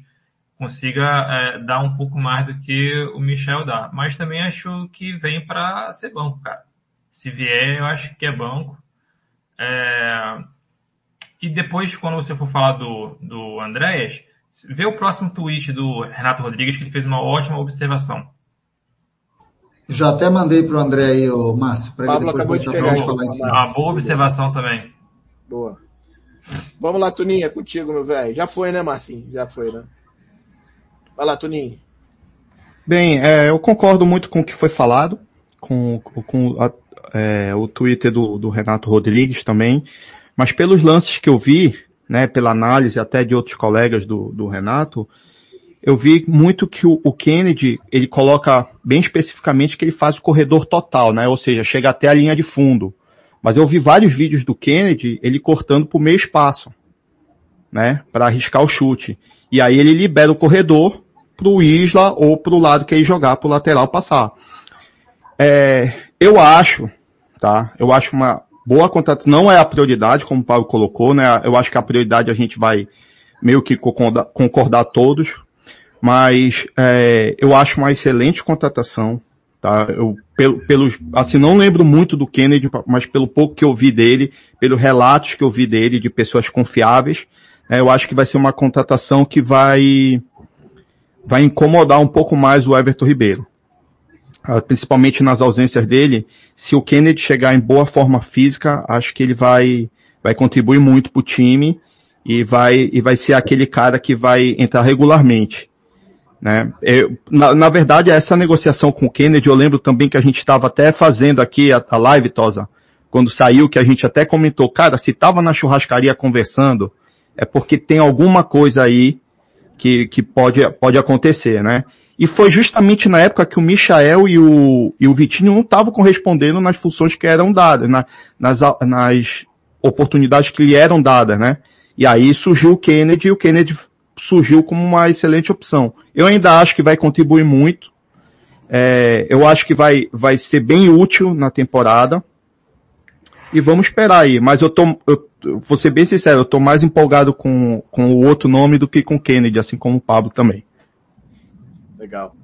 consiga é, dar um pouco mais do que o Michel dá. Mas também acho que vem para ser banco, cara. Se vier, eu acho que é banco. É, e depois, quando você for falar do, do Andréas, vê o próximo tweet do Renato Rodrigues, que ele fez uma ótima observação. Já até mandei para o André aí, o Márcio, para ele acabou de pegar, falar em cima. Uma boa observação também. Boa. Vamos lá, Tuninha, contigo, meu velho. Já foi, né, Marcinho? Já foi, né? Vai lá, Tuninho. Bem, é, eu concordo muito com o que foi falado, com, com a, é, o Twitter do, do Renato Rodrigues também. Mas pelos lances que eu vi, né, pela análise até de outros colegas do, do Renato, eu vi muito que o, o, Kennedy, ele coloca bem especificamente que ele faz o corredor total, né? Ou seja, chega até a linha de fundo. Mas eu vi vários vídeos do Kennedy, ele cortando por meio espaço, né? Para arriscar o chute. E aí ele libera o corredor pro Isla ou pro lado que ele jogar, pro lateral passar. É, eu acho, tá? Eu acho uma boa contratação, não é a prioridade, como o Paulo colocou, né? Eu acho que a prioridade a gente vai meio que concordar, concordar todos, mas é, eu acho uma excelente contratação, tá? Eu, pelo, pelos, assim, não lembro muito do Kennedy, mas pelo pouco que eu vi dele, pelos relatos que eu vi dele de pessoas confiáveis, é, eu acho que vai ser uma contratação que vai, vai incomodar um pouco mais o Everton Ribeiro. Ah, principalmente nas ausências dele, se o Kennedy chegar em boa forma física, acho que ele vai, vai contribuir muito para o time e vai, e vai ser aquele cara que vai entrar regularmente. Né? Eu, na, na, verdade, essa negociação com o Kennedy, eu lembro também que a gente estava até fazendo aqui a, a, live, Tosa, quando saiu, que a gente até comentou, cara, se estava na churrascaria conversando, é porque tem alguma coisa aí que, que pode, pode acontecer, né? E foi justamente na época que o Michael e o, e o Vitinho não estavam correspondendo nas funções que eram dadas, na, nas, nas oportunidades que lhe eram dadas, né? E aí surgiu o Kennedy e o Kennedy surgiu como uma excelente opção. Eu ainda acho que vai contribuir muito. É, eu acho que vai, vai ser bem útil na temporada. E vamos esperar aí. Mas eu tô, eu, vou ser bem sincero, eu tô mais empolgado com, com o outro nome do que com o Kennedy, assim como o Pablo também. Legal.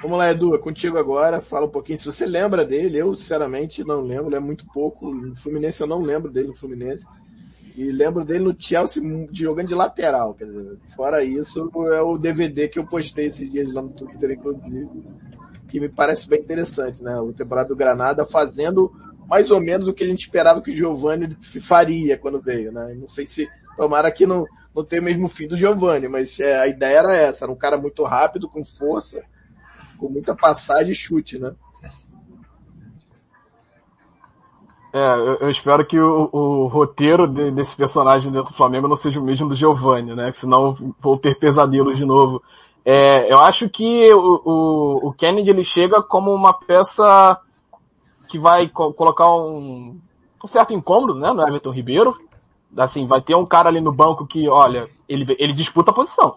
Vamos lá, Edu, é contigo agora. Fala um pouquinho. Se você lembra dele, eu sinceramente não lembro, é muito pouco. No Fluminense eu não lembro dele no Fluminense. E lembro dele no Chelsea jogando de lateral. Quer dizer, fora isso, é o DVD que eu postei esses dias lá no Twitter, inclusive. Que me parece bem interessante, né? O temporada do Granada fazendo mais ou menos o que a gente esperava que o Giovanni faria quando veio, né? Não sei se tomara que não, não tenha o mesmo fim do Giovanni, mas é, a ideia era essa, era um cara muito rápido, com força, com muita passagem e chute, né? É, eu espero que o, o roteiro de, desse personagem dentro do Flamengo não seja o mesmo do Giovanni, né? Senão vou ter pesadelos de novo. É, eu acho que o, o, o, Kennedy ele chega como uma peça que vai co colocar um, um certo incômodo né, no Everton Ribeiro. Assim, vai ter um cara ali no banco que, olha, ele, ele disputa a posição.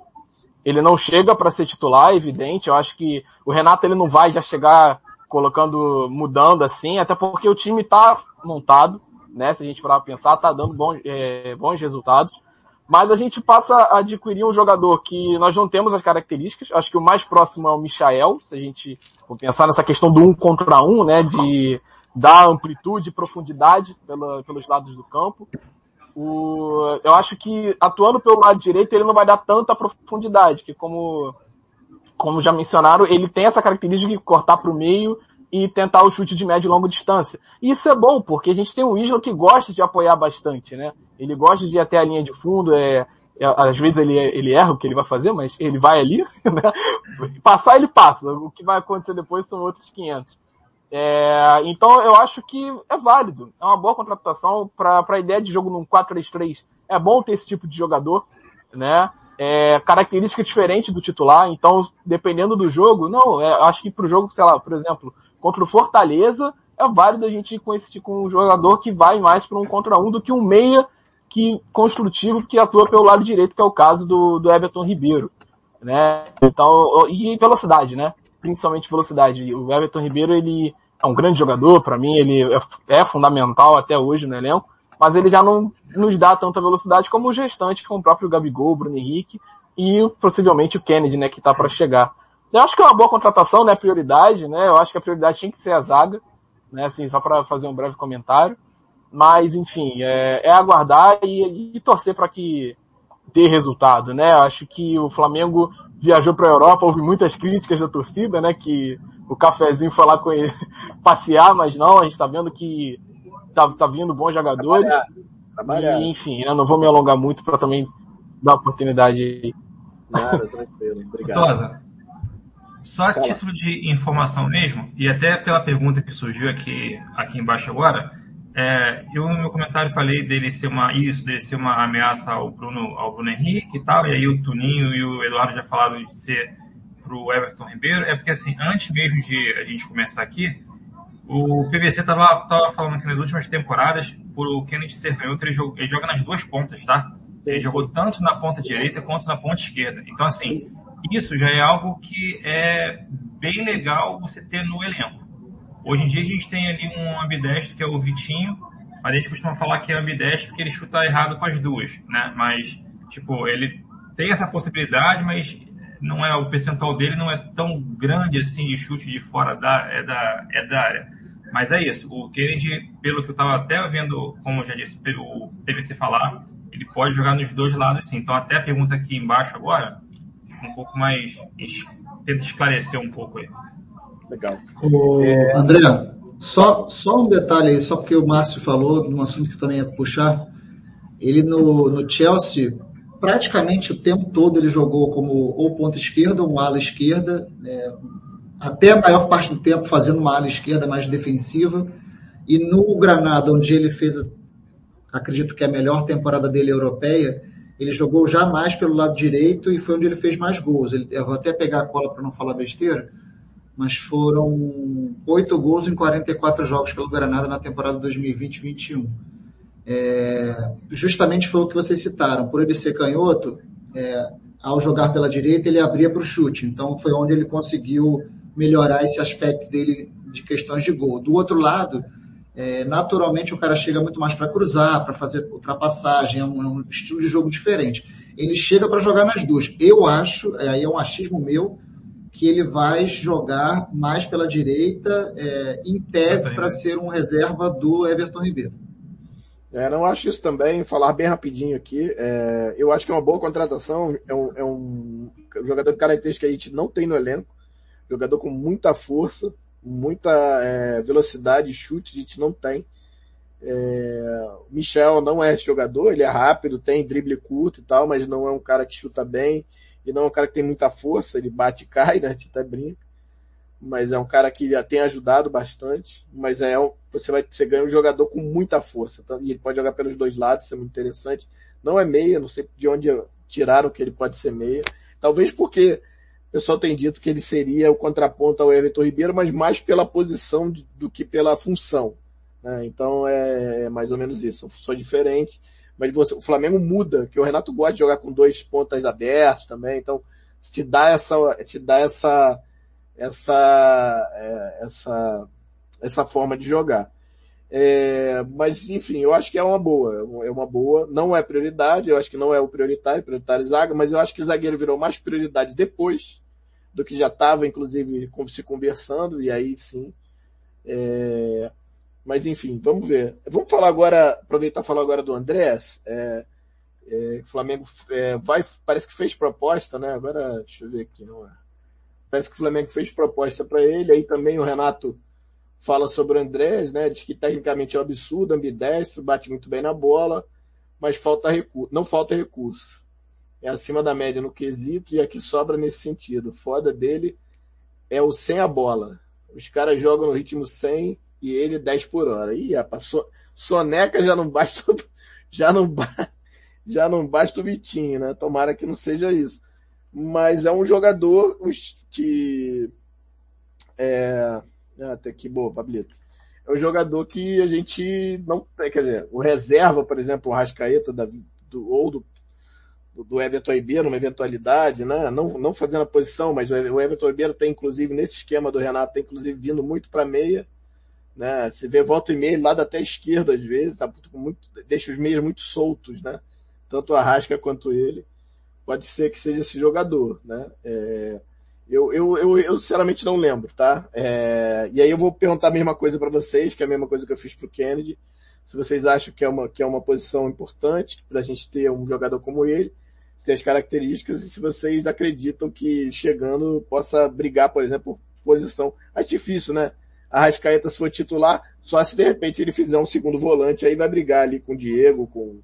Ele não chega para ser titular, é evidente. Eu acho que o Renato ele não vai já chegar colocando, mudando assim, até porque o time tá montado, né? Se a gente parar pensar, tá dando bons, é, bons resultados. Mas a gente passa a adquirir um jogador que nós não temos as características. Acho que o mais próximo é o Michael, se a gente for pensar nessa questão do um contra um, né? De dar amplitude e profundidade pela, pelos lados do campo. O, eu acho que atuando pelo lado direito ele não vai dar tanta profundidade, que como, como já mencionaram, ele tem essa característica de cortar para o meio e tentar o chute de média e longa distância. E isso é bom, porque a gente tem um Isla que gosta de apoiar bastante, né? Ele gosta de ir até a linha de fundo, é, é, às vezes ele, ele erra o que ele vai fazer, mas ele vai ali, né? Passar ele passa, o que vai acontecer depois são outros 500. É, então eu acho que é válido, é uma boa contratação para a ideia de jogo num 4-3-3. É bom ter esse tipo de jogador, né? É, característica diferente do titular, então dependendo do jogo, não, é, acho que para o jogo, sei lá, por exemplo, contra o Fortaleza, é válido a gente ir com esse com um jogador que vai mais para um contra um do que um meia que construtivo que atua pelo lado direito, que é o caso do, do Everton Ribeiro, né? Então, e velocidade, né? Principalmente velocidade. O Everton Ribeiro, ele é um grande jogador, para mim ele é, é, fundamental até hoje no elenco, mas ele já não nos dá tanta velocidade como os restantes, como o próprio Gabigol, o Bruno Henrique e possivelmente o Kennedy, né, que tá para chegar. Eu acho que é uma boa contratação, né? Prioridade, né? Eu acho que a prioridade tinha que ser a zaga, né? Assim, só para fazer um breve comentário. Mas, enfim, é, é aguardar e, e torcer para que dê resultado, né? Acho que o Flamengo viajou para a Europa, houve muitas críticas da torcida, né? Que o cafezinho foi lá com ele passear, mas não, a gente está vendo que tá, tá vindo bons jogadores. Trabalhar. Trabalhar. E, enfim, eu não vou me alongar muito para também dar oportunidade aí. Nada, tranquilo. Obrigado. Só a título de informação mesmo, e até pela pergunta que surgiu aqui, aqui embaixo agora, é, eu no meu comentário falei dele ser uma isso, dele ser uma ameaça ao Bruno, ao Bruno Henrique e tal, e aí o Tuninho e o Eduardo já falaram de ser pro Everton Ribeiro, é porque assim, antes mesmo de a gente começar aqui, o PVC tava, tava falando que nas últimas temporadas, por o Kennedy ser canhoto, ele, joga, ele joga nas duas pontas, tá? Ele jogou tanto na ponta direita quanto na ponta esquerda. Então, assim, isso já é algo que é bem legal você ter no elenco. Hoje em dia a gente tem ali um ambidestro que é o Vitinho, a gente costuma falar que é ambidestro porque ele chuta errado com as duas, né? Mas, tipo, ele tem essa possibilidade, mas não é o percentual dele não é tão grande assim de chute de fora da, é da, é da área. Mas é isso. O Kennedy, pelo que eu estava até vendo, como já disse, pelo PVC falar, ele pode jogar nos dois lados sim. Então até a pergunta aqui embaixo agora, um pouco mais. Tenta esclarecer um pouco aí. Legal. O é... André, só, só um detalhe aí, só porque o Márcio falou, num assunto que também ia puxar. Ele no, no Chelsea, praticamente o tempo todo ele jogou como ou ponta esquerda ou um ala esquerda, é, até a maior parte do tempo fazendo uma ala esquerda mais defensiva. E no Granada, onde ele fez, acredito que é a melhor temporada dele europeia, ele jogou já mais pelo lado direito e foi onde ele fez mais gols. Ele, eu vou até pegar a cola para não falar besteira, mas foram oito gols em 44 jogos pelo Granada na temporada 2020-21. É, justamente foi o que vocês citaram. Por ele ser canhoto, é, ao jogar pela direita, ele abria para o chute. Então, foi onde ele conseguiu melhorar esse aspecto dele de questões de gol. Do outro lado, é, naturalmente o cara chega muito mais para cruzar, para fazer ultrapassagem, é um, é um, estilo de jogo diferente. Ele chega para jogar nas duas. Eu acho, é, aí é um achismo meu, que ele vai jogar mais pela direita, é, em tese, para ser um reserva do Everton Ribeiro. É, não acho isso também, falar bem rapidinho aqui. É, eu acho que é uma boa contratação, é um, é um jogador de característica que a gente não tem no elenco, jogador com muita força, muita é, velocidade, chute, a gente não tem. É, o Michel não é esse jogador, ele é rápido, tem drible curto e tal, mas não é um cara que chuta bem, e não é um cara que tem muita força, ele bate e cai, né? A gente até brinca. Mas é um cara que já tem ajudado bastante. Mas é um, você vai você ganha um jogador com muita força. Tá? E ele pode jogar pelos dois lados, isso é muito interessante. Não é meia, não sei de onde tiraram que ele pode ser meia. Talvez porque o pessoal tem dito que ele seria o contraponto ao Everton Ribeiro, mas mais pela posição do que pela função. Né? Então é, é, mais ou menos isso. São funções diferentes mas você, o Flamengo muda, que o Renato gosta de jogar com dois pontas abertos também, então te dá essa, te dá essa, essa, é, essa, essa forma de jogar. É, mas enfim, eu acho que é uma boa, é uma boa, não é prioridade, eu acho que não é o prioritário, prioritário zaga, mas eu acho que zagueiro virou mais prioridade depois do que já estava, inclusive, se conversando, e aí sim, é, mas enfim, vamos ver. Vamos falar agora, aproveitar e falar agora do Andrés. É, é, Flamengo é, vai, parece que fez proposta, né? Agora, deixa eu ver aqui, não é? Parece que o Flamengo fez proposta para ele. Aí também o Renato fala sobre o Andrés, né? Diz que tecnicamente é um absurdo, ambidestro, bate muito bem na bola, mas falta recurso, não falta recurso. É acima da média no quesito e aqui sobra nesse sentido. Foda dele é o sem a bola. Os caras jogam no ritmo 100 e ele 10 por hora. Ih, rapaz, soneca já não basta, já não, já não basta o Vitinho, né? Tomara que não seja isso. Mas é um jogador que, é, até que boa, Pablito. É um jogador que a gente não, quer dizer, o reserva, por exemplo, o Rascaeta da, do, ou do, do Everton Ribeiro, numa eventualidade, né? Não, não fazendo a posição, mas o Everton Ribeiro tem, inclusive, nesse esquema do Renato, tem, inclusive, vindo muito para meia né? Você vê volta e meia lado até a esquerda às vezes, tá muito, deixa os meios muito soltos, né? Tanto a Rasca quanto ele. Pode ser que seja esse jogador, né? É, eu, eu, eu, eu, sinceramente não lembro, tá? É, e aí eu vou perguntar a mesma coisa para vocês, que é a mesma coisa que eu fiz pro Kennedy. Se vocês acham que é uma, que é uma posição importante para a gente ter um jogador como ele, se as características, e se vocês acreditam que chegando possa brigar, por exemplo, posição. Acho difícil, né? A Rascaeta for titular, só se de repente ele fizer um segundo volante, aí vai brigar ali com o Diego, com,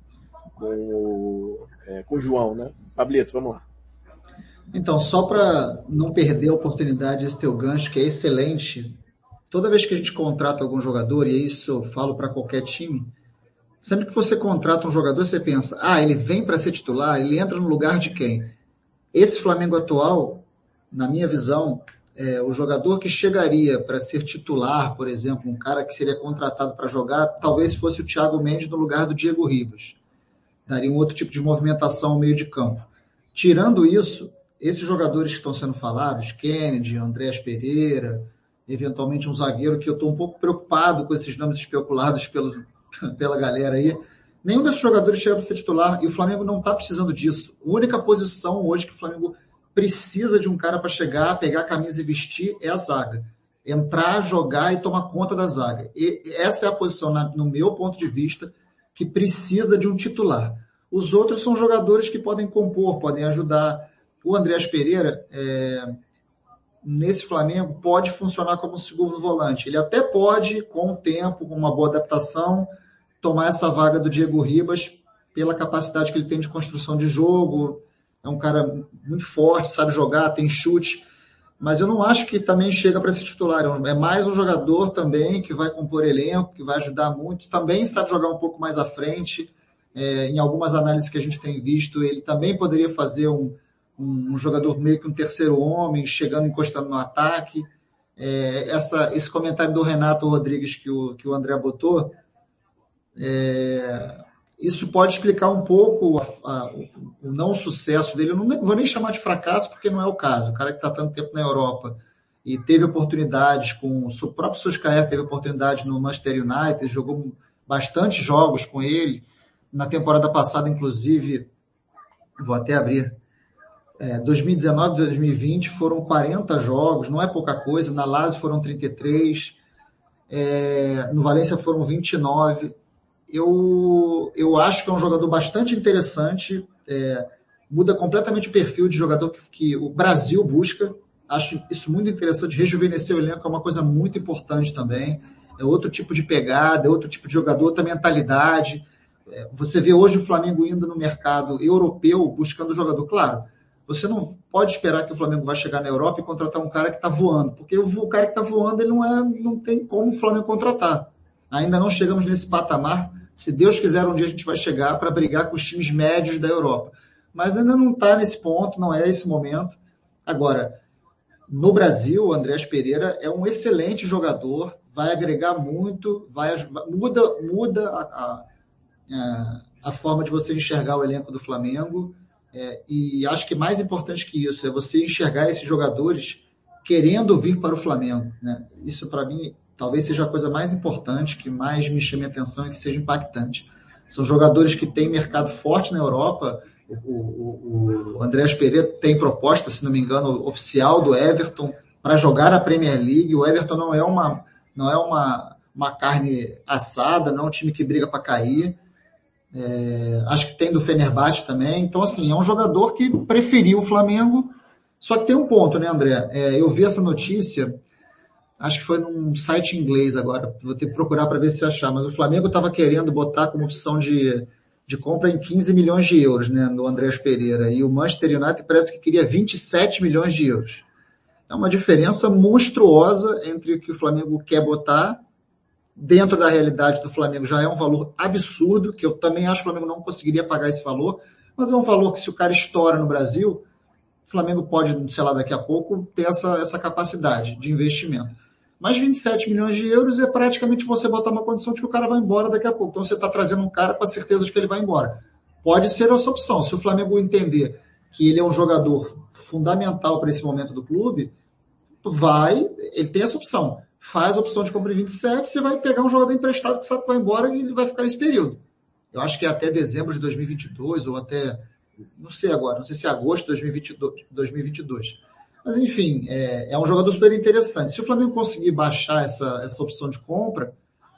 com, o, é, com o João, né? Pablito, vamos lá. Então, só para não perder a oportunidade, esse teu gancho, que é excelente, toda vez que a gente contrata algum jogador, e isso eu falo para qualquer time, sempre que você contrata um jogador, você pensa, ah, ele vem para ser titular, ele entra no lugar de quem? Esse Flamengo atual, na minha visão, é, o jogador que chegaria para ser titular, por exemplo, um cara que seria contratado para jogar, talvez fosse o Thiago Mendes no lugar do Diego Ribas. Daria um outro tipo de movimentação no meio de campo. Tirando isso, esses jogadores que estão sendo falados, Kennedy, Andréas Pereira, eventualmente um zagueiro que eu estou um pouco preocupado com esses nomes especulados pelo, pela galera aí. Nenhum desses jogadores chega para ser titular e o Flamengo não está precisando disso. A única posição hoje que o Flamengo precisa de um cara para chegar, pegar a camisa e vestir é a zaga. Entrar, jogar e tomar conta da zaga. E essa é a posição, no meu ponto de vista, que precisa de um titular. Os outros são jogadores que podem compor, podem ajudar. O Andreas Pereira, é, nesse Flamengo, pode funcionar como segundo volante. Ele até pode, com o tempo, com uma boa adaptação, tomar essa vaga do Diego Ribas pela capacidade que ele tem de construção de jogo. É um cara muito forte, sabe jogar, tem chute. Mas eu não acho que também chega para ser titular. É mais um jogador também que vai compor elenco, que vai ajudar muito. Também sabe jogar um pouco mais à frente. É, em algumas análises que a gente tem visto, ele também poderia fazer um, um, um jogador meio que um terceiro homem, chegando, encostando no ataque. É, essa, esse comentário do Renato Rodrigues que o, que o André botou, é, isso pode explicar um pouco a, a, o não sucesso dele. Eu não vou nem chamar de fracasso, porque não é o caso. O cara que está tanto tempo na Europa e teve oportunidades com o próprio Suscaer teve oportunidade no Manchester United, jogou bastante jogos com ele. Na temporada passada, inclusive, vou até abrir é, 2019 e 2020 foram 40 jogos, não é pouca coisa. Na Lazio foram 33, é, no Valência foram 29. Eu, eu acho que é um jogador bastante interessante, é, muda completamente o perfil de jogador que, que o Brasil busca. Acho isso muito interessante. Rejuvenescer o elenco é uma coisa muito importante também. É outro tipo de pegada, é outro tipo de jogador, outra mentalidade. É, você vê hoje o Flamengo indo no mercado europeu buscando jogador. Claro, você não pode esperar que o Flamengo vai chegar na Europa e contratar um cara que está voando, porque o, cara que está voando ele não é, não tem como o Flamengo contratar. Ainda não chegamos nesse patamar. Se Deus quiser, um dia a gente vai chegar para brigar com os times médios da Europa. Mas ainda não está nesse ponto, não é esse momento. Agora, no Brasil, o Andrés Pereira é um excelente jogador, vai agregar muito, vai muda, muda a, a, a forma de você enxergar o elenco do Flamengo. É, e acho que mais importante que isso é você enxergar esses jogadores querendo vir para o Flamengo. Né? Isso, para mim, talvez seja a coisa mais importante, que mais me chame a atenção e que seja impactante. São jogadores que têm mercado forte na Europa. O, o, o Andreas Pereira tem proposta, se não me engano, oficial do Everton para jogar a Premier League. O Everton não é uma, não é uma, uma carne assada, não é um time que briga para cair. É, acho que tem do Fenerbahçe também. Então, assim, é um jogador que preferiu o Flamengo. Só que tem um ponto, né, André? É, eu vi essa notícia, acho que foi num site inglês agora, vou ter que procurar para ver se achar, mas o Flamengo estava querendo botar como opção de, de compra em 15 milhões de euros, né, no Andrés Pereira. E o Manchester United parece que queria 27 milhões de euros. É uma diferença monstruosa entre o que o Flamengo quer botar dentro da realidade do Flamengo já é um valor absurdo, que eu também acho que o Flamengo não conseguiria pagar esse valor, mas é um valor que se o cara estoura no Brasil, o Flamengo pode, sei lá, daqui a pouco ter essa, essa capacidade de investimento. Mas 27 milhões de euros é praticamente você botar uma condição de que o cara vai embora daqui a pouco. Então você está trazendo um cara com a certeza de que ele vai embora. Pode ser essa opção. Se o Flamengo entender que ele é um jogador fundamental para esse momento do clube, vai, ele tem essa opção faz a opção de compra em 27, você vai pegar um jogador emprestado que sabe que vai embora e ele vai ficar nesse período. Eu acho que até dezembro de 2022 ou até, não sei agora, não sei se é agosto de 2022. 2022. Mas enfim, é, é um jogador super interessante. Se o Flamengo conseguir baixar essa, essa opção de compra,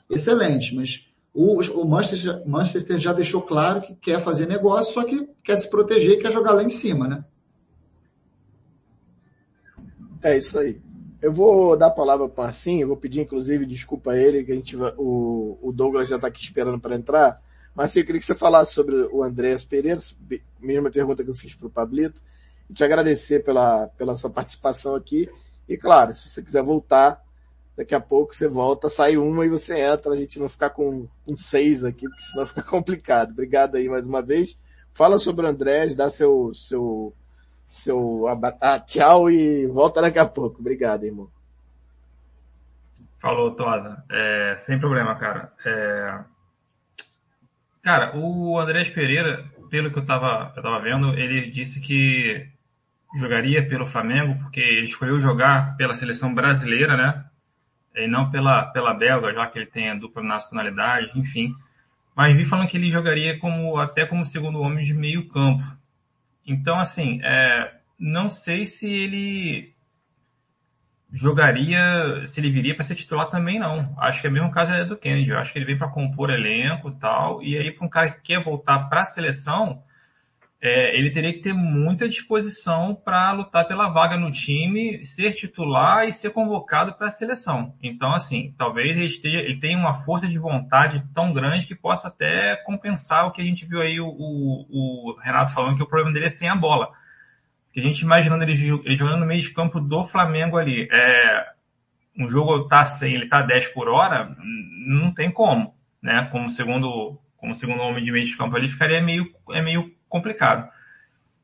excelente, mas o, o Manchester, Manchester já deixou claro que quer fazer negócio, só que quer se proteger e quer jogar lá em cima, né? É isso aí. Eu vou dar a palavra para o Marcinho, eu vou pedir inclusive desculpa a ele, que a gente o, o Douglas já está aqui esperando para entrar. Marcinho, eu queria que você falasse sobre o Andréas Pereira, mesma pergunta que eu fiz para o Pablito, te agradecer pela, pela sua participação aqui. E claro, se você quiser voltar, Daqui a pouco você volta, sai uma e você entra, a gente não ficar com, com seis aqui, porque senão fica complicado. Obrigado aí mais uma vez. Fala sobre o Andrés, dá seu, seu, seu ah, tchau e volta daqui a pouco. Obrigado, irmão. Falou, Tosa. É, sem problema, cara. É... Cara, o Andrés Pereira, pelo que eu tava, eu tava vendo, ele disse que jogaria pelo Flamengo, porque ele escolheu jogar pela seleção brasileira, né? E não pela, pela belga, já que ele tem a dupla nacionalidade, enfim. Mas vi falando que ele jogaria como até como segundo homem de meio campo. Então, assim, é, não sei se ele jogaria, se ele viria para ser titular também não. Acho que é o mesmo caso do Kennedy. Eu acho que ele vem para compor elenco e tal. E aí, para um cara que quer voltar para a seleção, é, ele teria que ter muita disposição para lutar pela vaga no time, ser titular e ser convocado para a seleção. Então, assim, talvez ele, esteja, ele tenha uma força de vontade tão grande que possa até compensar o que a gente viu aí o, o, o Renato falando que o problema dele é sem a bola. Porque a gente imaginando ele, ele jogando no meio de campo do Flamengo ali, é, um jogo tá sem, ele tá 10 por hora, não tem como, né? Como segundo, como segundo homem de meio de campo ali ficaria meio, é meio complicado.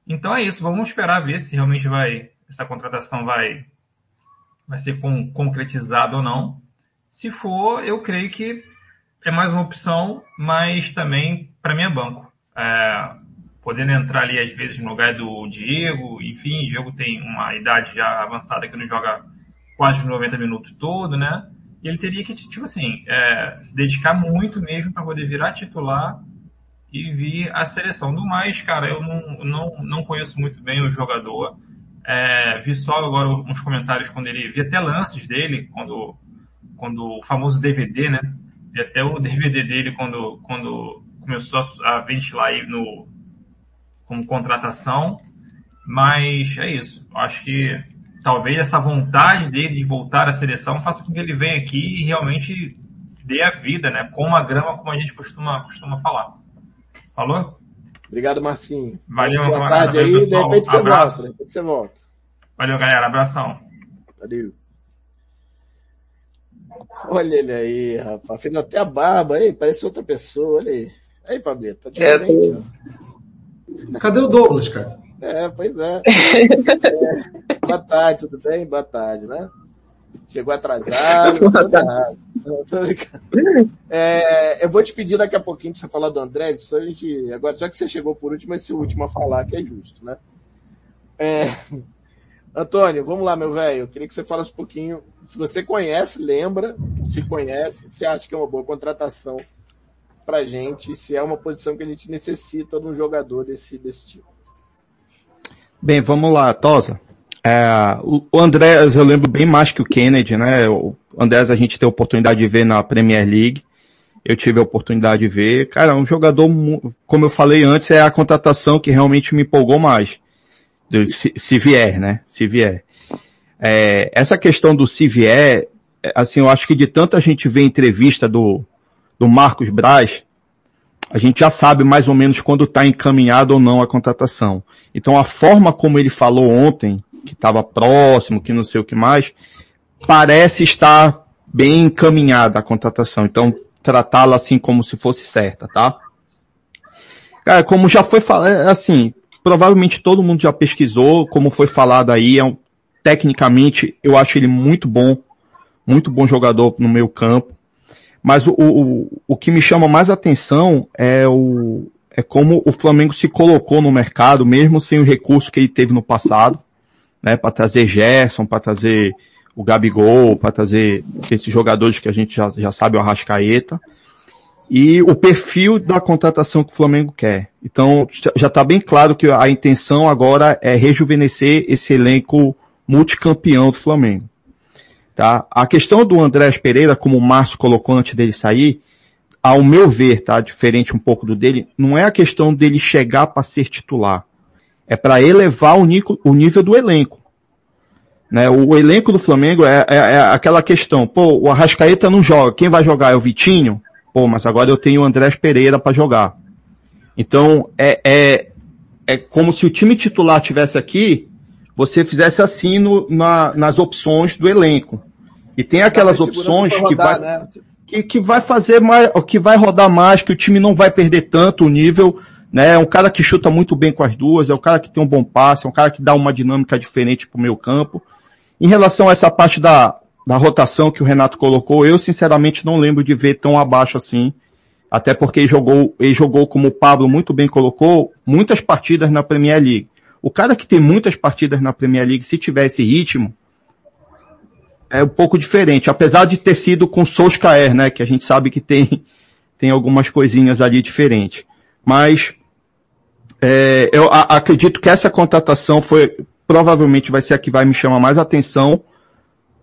Então é isso, vamos esperar ver se realmente vai essa contratação vai vai ser com, concretizada ou não. Se for, eu creio que é mais uma opção, mas também para mim é banco. É, podendo entrar ali às vezes no lugar do Diego, enfim, o Diego tem uma idade já avançada que não joga quase os 90 minutos todo, né? E ele teria que, tipo assim, é, se dedicar muito mesmo para poder virar titular e vir a seleção. Do mais, cara, eu não, não, não conheço muito bem o jogador. É, vi só agora uns comentários quando ele. Vi até lances dele, quando, quando o famoso DVD, né? Vi até o DVD dele quando, quando começou a, a ventilar aí no, como contratação. Mas é isso. Acho que talvez essa vontade dele de voltar à seleção faça com que ele venha aqui e realmente dê a vida, né? Com uma grama, como a gente costuma, costuma falar. Falou? Obrigado, Marcinho. Valeu, Boa tarde aí, de repente você volta. De repente você volta. Valeu, galera. Abração. Valeu. Olha ele aí, rapaz. Fez até a barba aí, parece outra pessoa. Olha aí. Aí, Pablito, tá diferente. É, Cadê o Douglas, cara? É, pois é. é. Boa tarde, tudo bem? Boa tarde, né? Chegou atrasado. É, eu vou te pedir daqui a pouquinho que você falar do André, só a gente, agora, já que você chegou por último, esse último a falar, que é justo, né? É, Antônio, vamos lá, meu velho. Eu queria que você falasse um pouquinho. Se você conhece, lembra, se conhece, se acha que é uma boa contratação pra gente, se é uma posição que a gente necessita de um jogador desse, desse tipo. Bem, vamos lá, Tosa. É, o Andrés eu lembro bem mais que o Kennedy, né? O Andrés a gente tem a oportunidade de ver na Premier League. Eu tive a oportunidade de ver. Cara, um jogador, como eu falei antes, é a contratação que realmente me empolgou mais. Se, se vier, né? Se vier. É, essa questão do se vier, é, assim, eu acho que de tanta gente ver entrevista do, do Marcos Braz, a gente já sabe mais ou menos quando está encaminhado ou não a contratação. Então a forma como ele falou ontem, que estava próximo, que não sei o que mais, parece estar bem encaminhada a contratação. Então, tratá-la assim como se fosse certa, tá? Cara, como já foi falado, é, assim, provavelmente todo mundo já pesquisou, como foi falado aí, é um, tecnicamente eu acho ele muito bom, muito bom jogador no meio campo. Mas o, o, o que me chama mais atenção é o, é como o Flamengo se colocou no mercado, mesmo sem o recurso que ele teve no passado né, para trazer Gerson, para trazer o Gabigol, para trazer esses jogadores que a gente já, já sabe, o Arrascaeta, e o perfil da contratação que o Flamengo quer. Então, já está bem claro que a intenção agora é rejuvenescer esse elenco multicampeão do Flamengo. Tá? A questão do Andrés Pereira, como o Márcio colocou antes dele sair, ao meu ver, tá, diferente um pouco do dele, não é a questão dele chegar para ser titular é para elevar o, nível, o nível do elenco. Né? O elenco do Flamengo é, é, é, aquela questão, pô, o Arrascaeta não joga, quem vai jogar é o Vitinho? Pô, mas agora eu tenho o Andrés Pereira para jogar. Então, é, é, é como se o time titular tivesse aqui, você fizesse assim no, na, nas opções do elenco. E tem aquelas opções rodar, que vai, né? que, que vai fazer mais, que vai rodar mais, que o time não vai perder tanto o nível, né? É um cara que chuta muito bem com as duas, é um cara que tem um bom passe, é um cara que dá uma dinâmica diferente pro meio campo. Em relação a essa parte da, da rotação que o Renato colocou, eu sinceramente não lembro de ver tão abaixo assim. Até porque ele jogou, ele jogou, como o Pablo muito bem colocou, muitas partidas na Premier League. O cara que tem muitas partidas na Premier League, se tivesse ritmo, é um pouco diferente. Apesar de ter sido com Solskjaer, né? Que a gente sabe que tem, tem algumas coisinhas ali diferentes. Mas, é, eu a, acredito que essa contratação foi, provavelmente vai ser a que vai me chamar mais atenção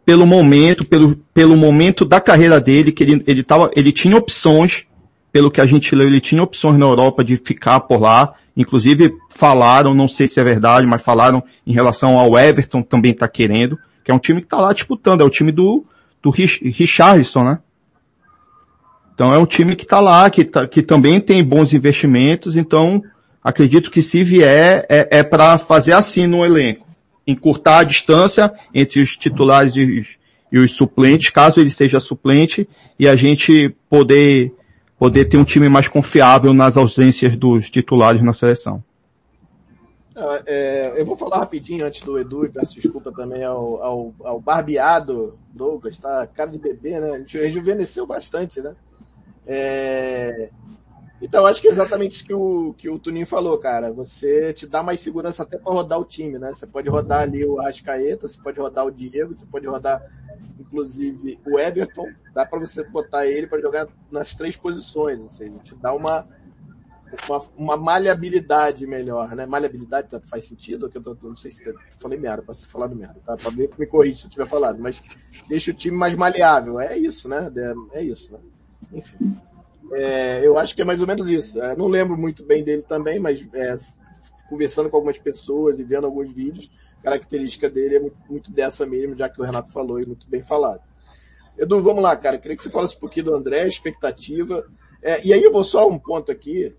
pelo momento, pelo, pelo momento da carreira dele, que ele, ele tava, ele tinha opções, pelo que a gente leu, ele tinha opções na Europa de ficar por lá. Inclusive falaram, não sei se é verdade, mas falaram em relação ao Everton também tá querendo, que é um time que tá lá disputando, é o time do, do Richarlison, né? Então é um time que tá lá, que, tá, que também tem bons investimentos, então acredito que se vier é, é para fazer assim no elenco. Encurtar a distância entre os titulares e os, e os suplentes, caso ele seja suplente, e a gente poder poder ter um time mais confiável nas ausências dos titulares na seleção. É, eu vou falar rapidinho antes do Edu e peço desculpa também ao, ao, ao barbeado Douglas, tá? Cara de bebê, né? A gente rejuvenesceu bastante, né? É... Então, acho que é exatamente isso que o, que o Tuninho falou, cara. Você te dá mais segurança até para rodar o time, né? Você pode rodar ali o Ascaeta, você pode rodar o Diego, você pode rodar inclusive o Everton, dá para você botar ele para jogar nas três posições, ou seja, te dá uma, uma, uma maleabilidade melhor, né? Maleabilidade tá, faz sentido? Que eu tô, não sei se eu falei merda, posso falar merda, tá? Pra ver que me corrija se eu tiver falado, mas deixa o time mais maleável. É isso, né? É, é isso, né? Enfim. É, eu acho que é mais ou menos isso. É, não lembro muito bem dele também, mas é, conversando com algumas pessoas e vendo alguns vídeos, característica dele é muito, muito, dessa mesmo, já que o Renato falou e muito bem falado. Edu, vamos lá, cara. Queria que você falasse um pouquinho do André, expectativa. É, e aí eu vou só um ponto aqui.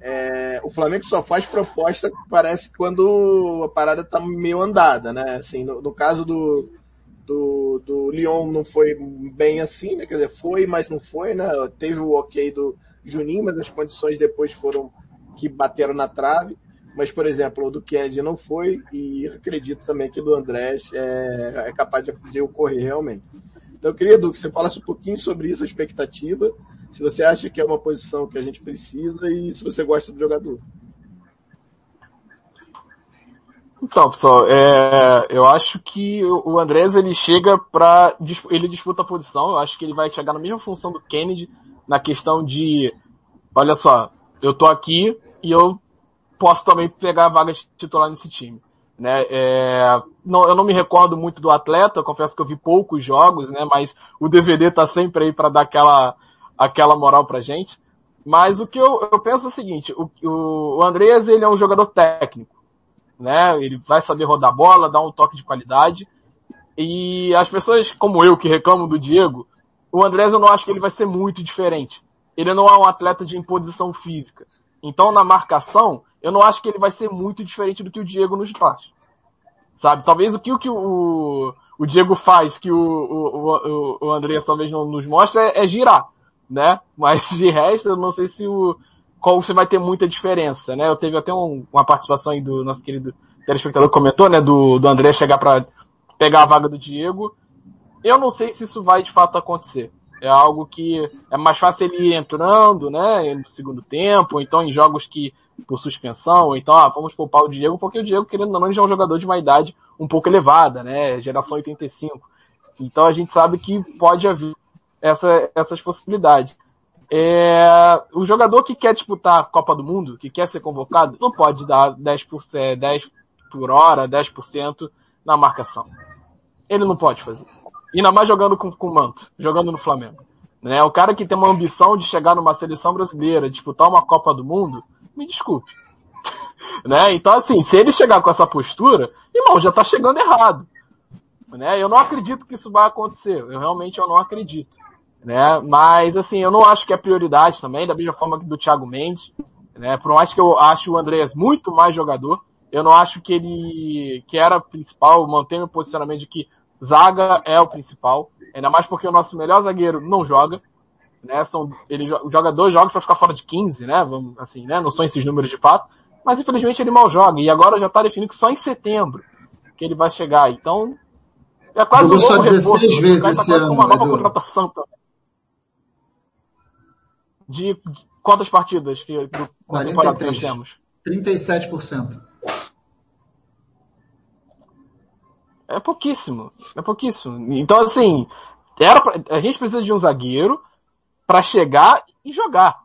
É, o Flamengo só faz proposta, parece, quando a parada tá meio andada, né? Assim, no, no caso do, do, do Lyon não foi bem assim, né? Quer dizer, foi, mas não foi, né? Teve o ok do Juninho, mas as condições depois foram que bateram na trave. Mas, por exemplo, o do Kennedy não foi, e acredito também que do Andrés é, é capaz de, de, ocorrer realmente. Então, eu queria, Edu, que você falasse um pouquinho sobre isso, a expectativa, se você acha que é uma posição que a gente precisa e se você gosta do jogador. Então, pessoal, é, eu acho que o Andrés ele chega para ele disputa a posição. Eu acho que ele vai chegar na mesma função do Kennedy na questão de, olha só, eu tô aqui e eu posso também pegar a vaga de titular nesse time. Né? É, não, eu não me recordo muito do atleta, confesso que eu vi poucos jogos, né? mas o DVD tá sempre aí para dar aquela, aquela moral pra gente. Mas o que eu, eu penso é o seguinte, o, o, Andreas ele é um jogador técnico, né? Ele vai saber rodar bola, dar um toque de qualidade. E as pessoas como eu que reclamam do Diego, o Andrés eu não acho que ele vai ser muito diferente. Ele não é um atleta de imposição física. Então na marcação, eu não acho que ele vai ser muito diferente do que o Diego nos faz. Sabe? Talvez o que o, que o, o Diego faz, que o, o, o, o Andreas talvez não nos mostra, é, é, girar, né? Mas de resto, eu não sei se o, qual você vai ter muita diferença, né? Eu teve até um, uma participação aí do nosso querido telespectador que comentou, né? Do, do André chegar para pegar a vaga do Diego. Eu não sei se isso vai de fato acontecer. É algo que é mais fácil ele ir entrando, né, no segundo tempo, ou então em jogos que por suspensão, ou então, ah, vamos poupar o Diego, porque o Diego, querendo ou não, já é um jogador de uma idade um pouco elevada, né, geração 85. Então a gente sabe que pode haver essa, essas possibilidades. É, o jogador que quer disputar a Copa do Mundo, que quer ser convocado, não pode dar 10 por, 10 por hora, 10% na marcação. Ele não pode fazer isso. Ainda mais jogando com, com manto, jogando no Flamengo. Né? O cara que tem uma ambição de chegar numa seleção brasileira, disputar uma Copa do Mundo, me desculpe. né? Então, assim, se ele chegar com essa postura, irmão, já tá chegando errado. Né? Eu não acredito que isso vai acontecer. Eu realmente eu não acredito. Né? Mas, assim, eu não acho que é prioridade também, da mesma forma que do Thiago Mendes. Né? Por mais que eu acho o Andreas muito mais jogador, eu não acho que ele, que era principal, manter o posicionamento de que zaga é o principal, ainda mais porque o nosso melhor zagueiro não joga, né? São, ele joga dois jogos para ficar fora de 15, né? Vamos, assim, né? Não são esses números de fato, mas infelizmente ele mal joga e agora já está definido que só em setembro que ele vai chegar. Então, é quase um só novo 16 reforço, vezes cara tá esse com uma ano, nova contratação também. De quantas partidas que do, na temporada que nós 43. temos? 37%. É pouquíssimo. É pouquíssimo. Então, assim, era pra- a gente precisa de um zagueiro para chegar e jogar.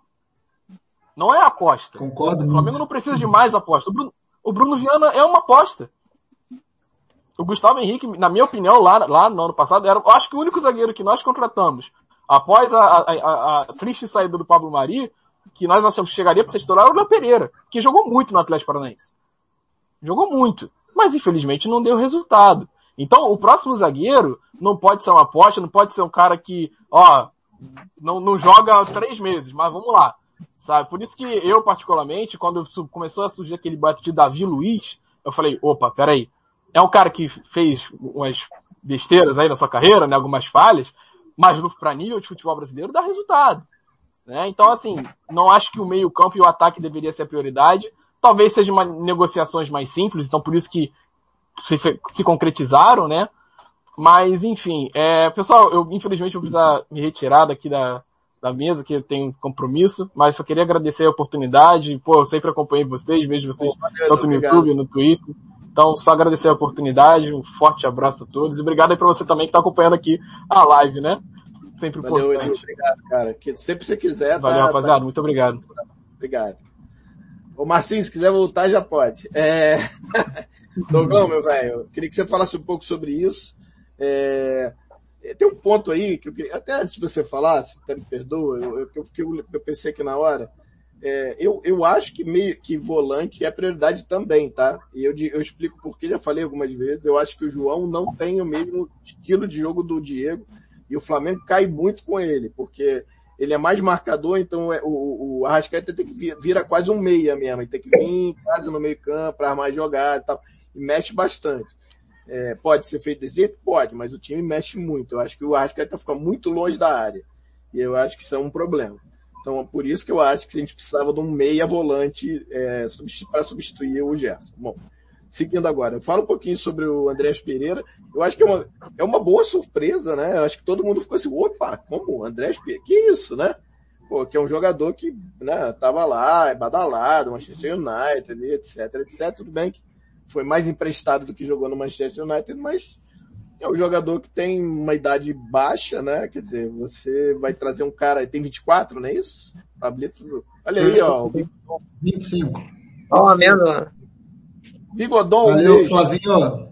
Não é aposta. Concordo O Flamengo não precisa de mais aposta. O Bruno, o Bruno Viana é uma aposta. O Gustavo Henrique, na minha opinião, lá, lá no ano passado, era, acho que o único zagueiro que nós contratamos após a, a- a- a triste saída do Pablo Mari, que nós achamos que chegaria para ser titular, era o Léo Pereira, que jogou muito no Atlético Paranaense. Jogou muito. Mas infelizmente não deu resultado. Então, o próximo zagueiro não pode ser uma aposta, não pode ser um cara que, ó, não, não joga três meses, mas vamos lá. Sabe? Por isso que eu, particularmente, quando começou a surgir aquele boato de Davi Luiz, eu falei, opa, peraí. É um cara que fez umas besteiras aí na sua carreira, né? Algumas falhas, mas pra nível de futebol brasileiro dá resultado. Né? Então, assim, não acho que o meio campo e o ataque deveria ser a prioridade. Talvez sejam negociações mais simples, então por isso que se, se concretizaram, né? Mas, enfim, é, pessoal, eu infelizmente vou precisar me retirar daqui da, da mesa, que eu tenho compromisso, mas só queria agradecer a oportunidade. Pô, eu sempre acompanhei vocês, vejo vocês valeu, tanto no. YouTube, no Twitter. Então, só agradecer a oportunidade, um forte abraço a todos. E obrigado aí pra você também que tá acompanhando aqui a live, né? Sempre Valeu, importante. Obrigado, cara. Que sempre que você quiser, Valeu, tá, rapaziada. Muito obrigado. tá- Obrigado. Ô, Marcinho, se quiser voltar, já pode. É... Dogão, meu velho, eu queria que você falasse um pouco sobre isso. É... Tem um ponto aí que eu queria, até antes de você falar, se até me perdoa, eu, eu, eu, eu pensei aqui na hora. É, eu, eu acho que meio que volante é prioridade também, tá? E eu, eu explico por que já falei algumas vezes. Eu acho que o João não tem o mesmo estilo de jogo do Diego e o Flamengo cai muito com ele, porque ele é mais marcador, então é- o, o Arrascaeta tem que vir, vira quase um meia mesmo, ele tem que vir quase no meio campo para armar jogada e tal, e mexe bastante. É, pode ser feito desse jeito? Pode, mas o time mexe muito. Eu acho que o Arrascaeta fica muito longe da área. E eu acho que isso é um problema. Então, por isso que eu acho que a gente precisava de um meia volante é, para substituir o Gerson. Bom, seguindo agora, fala um pouquinho sobre o Andrés Pereira. Eu acho que é uma, é uma boa surpresa, né? Eu acho que todo mundo ficou assim, opa, como o Andrés Pereira? Que isso, né? Pô, que é um jogador que, né, tava lá, é badalado, Manchester United, etc, etc. Tudo bem que foi mais emprestado do que jogou no Manchester United, mas é um jogador que tem uma idade baixa, né? Quer dizer, você vai trazer um cara, tem 24, não é isso? Pablito, olha aí, ó, o 25. Ó, uma amêndoa. Bigodon, Valeu, beijo. Flavinho.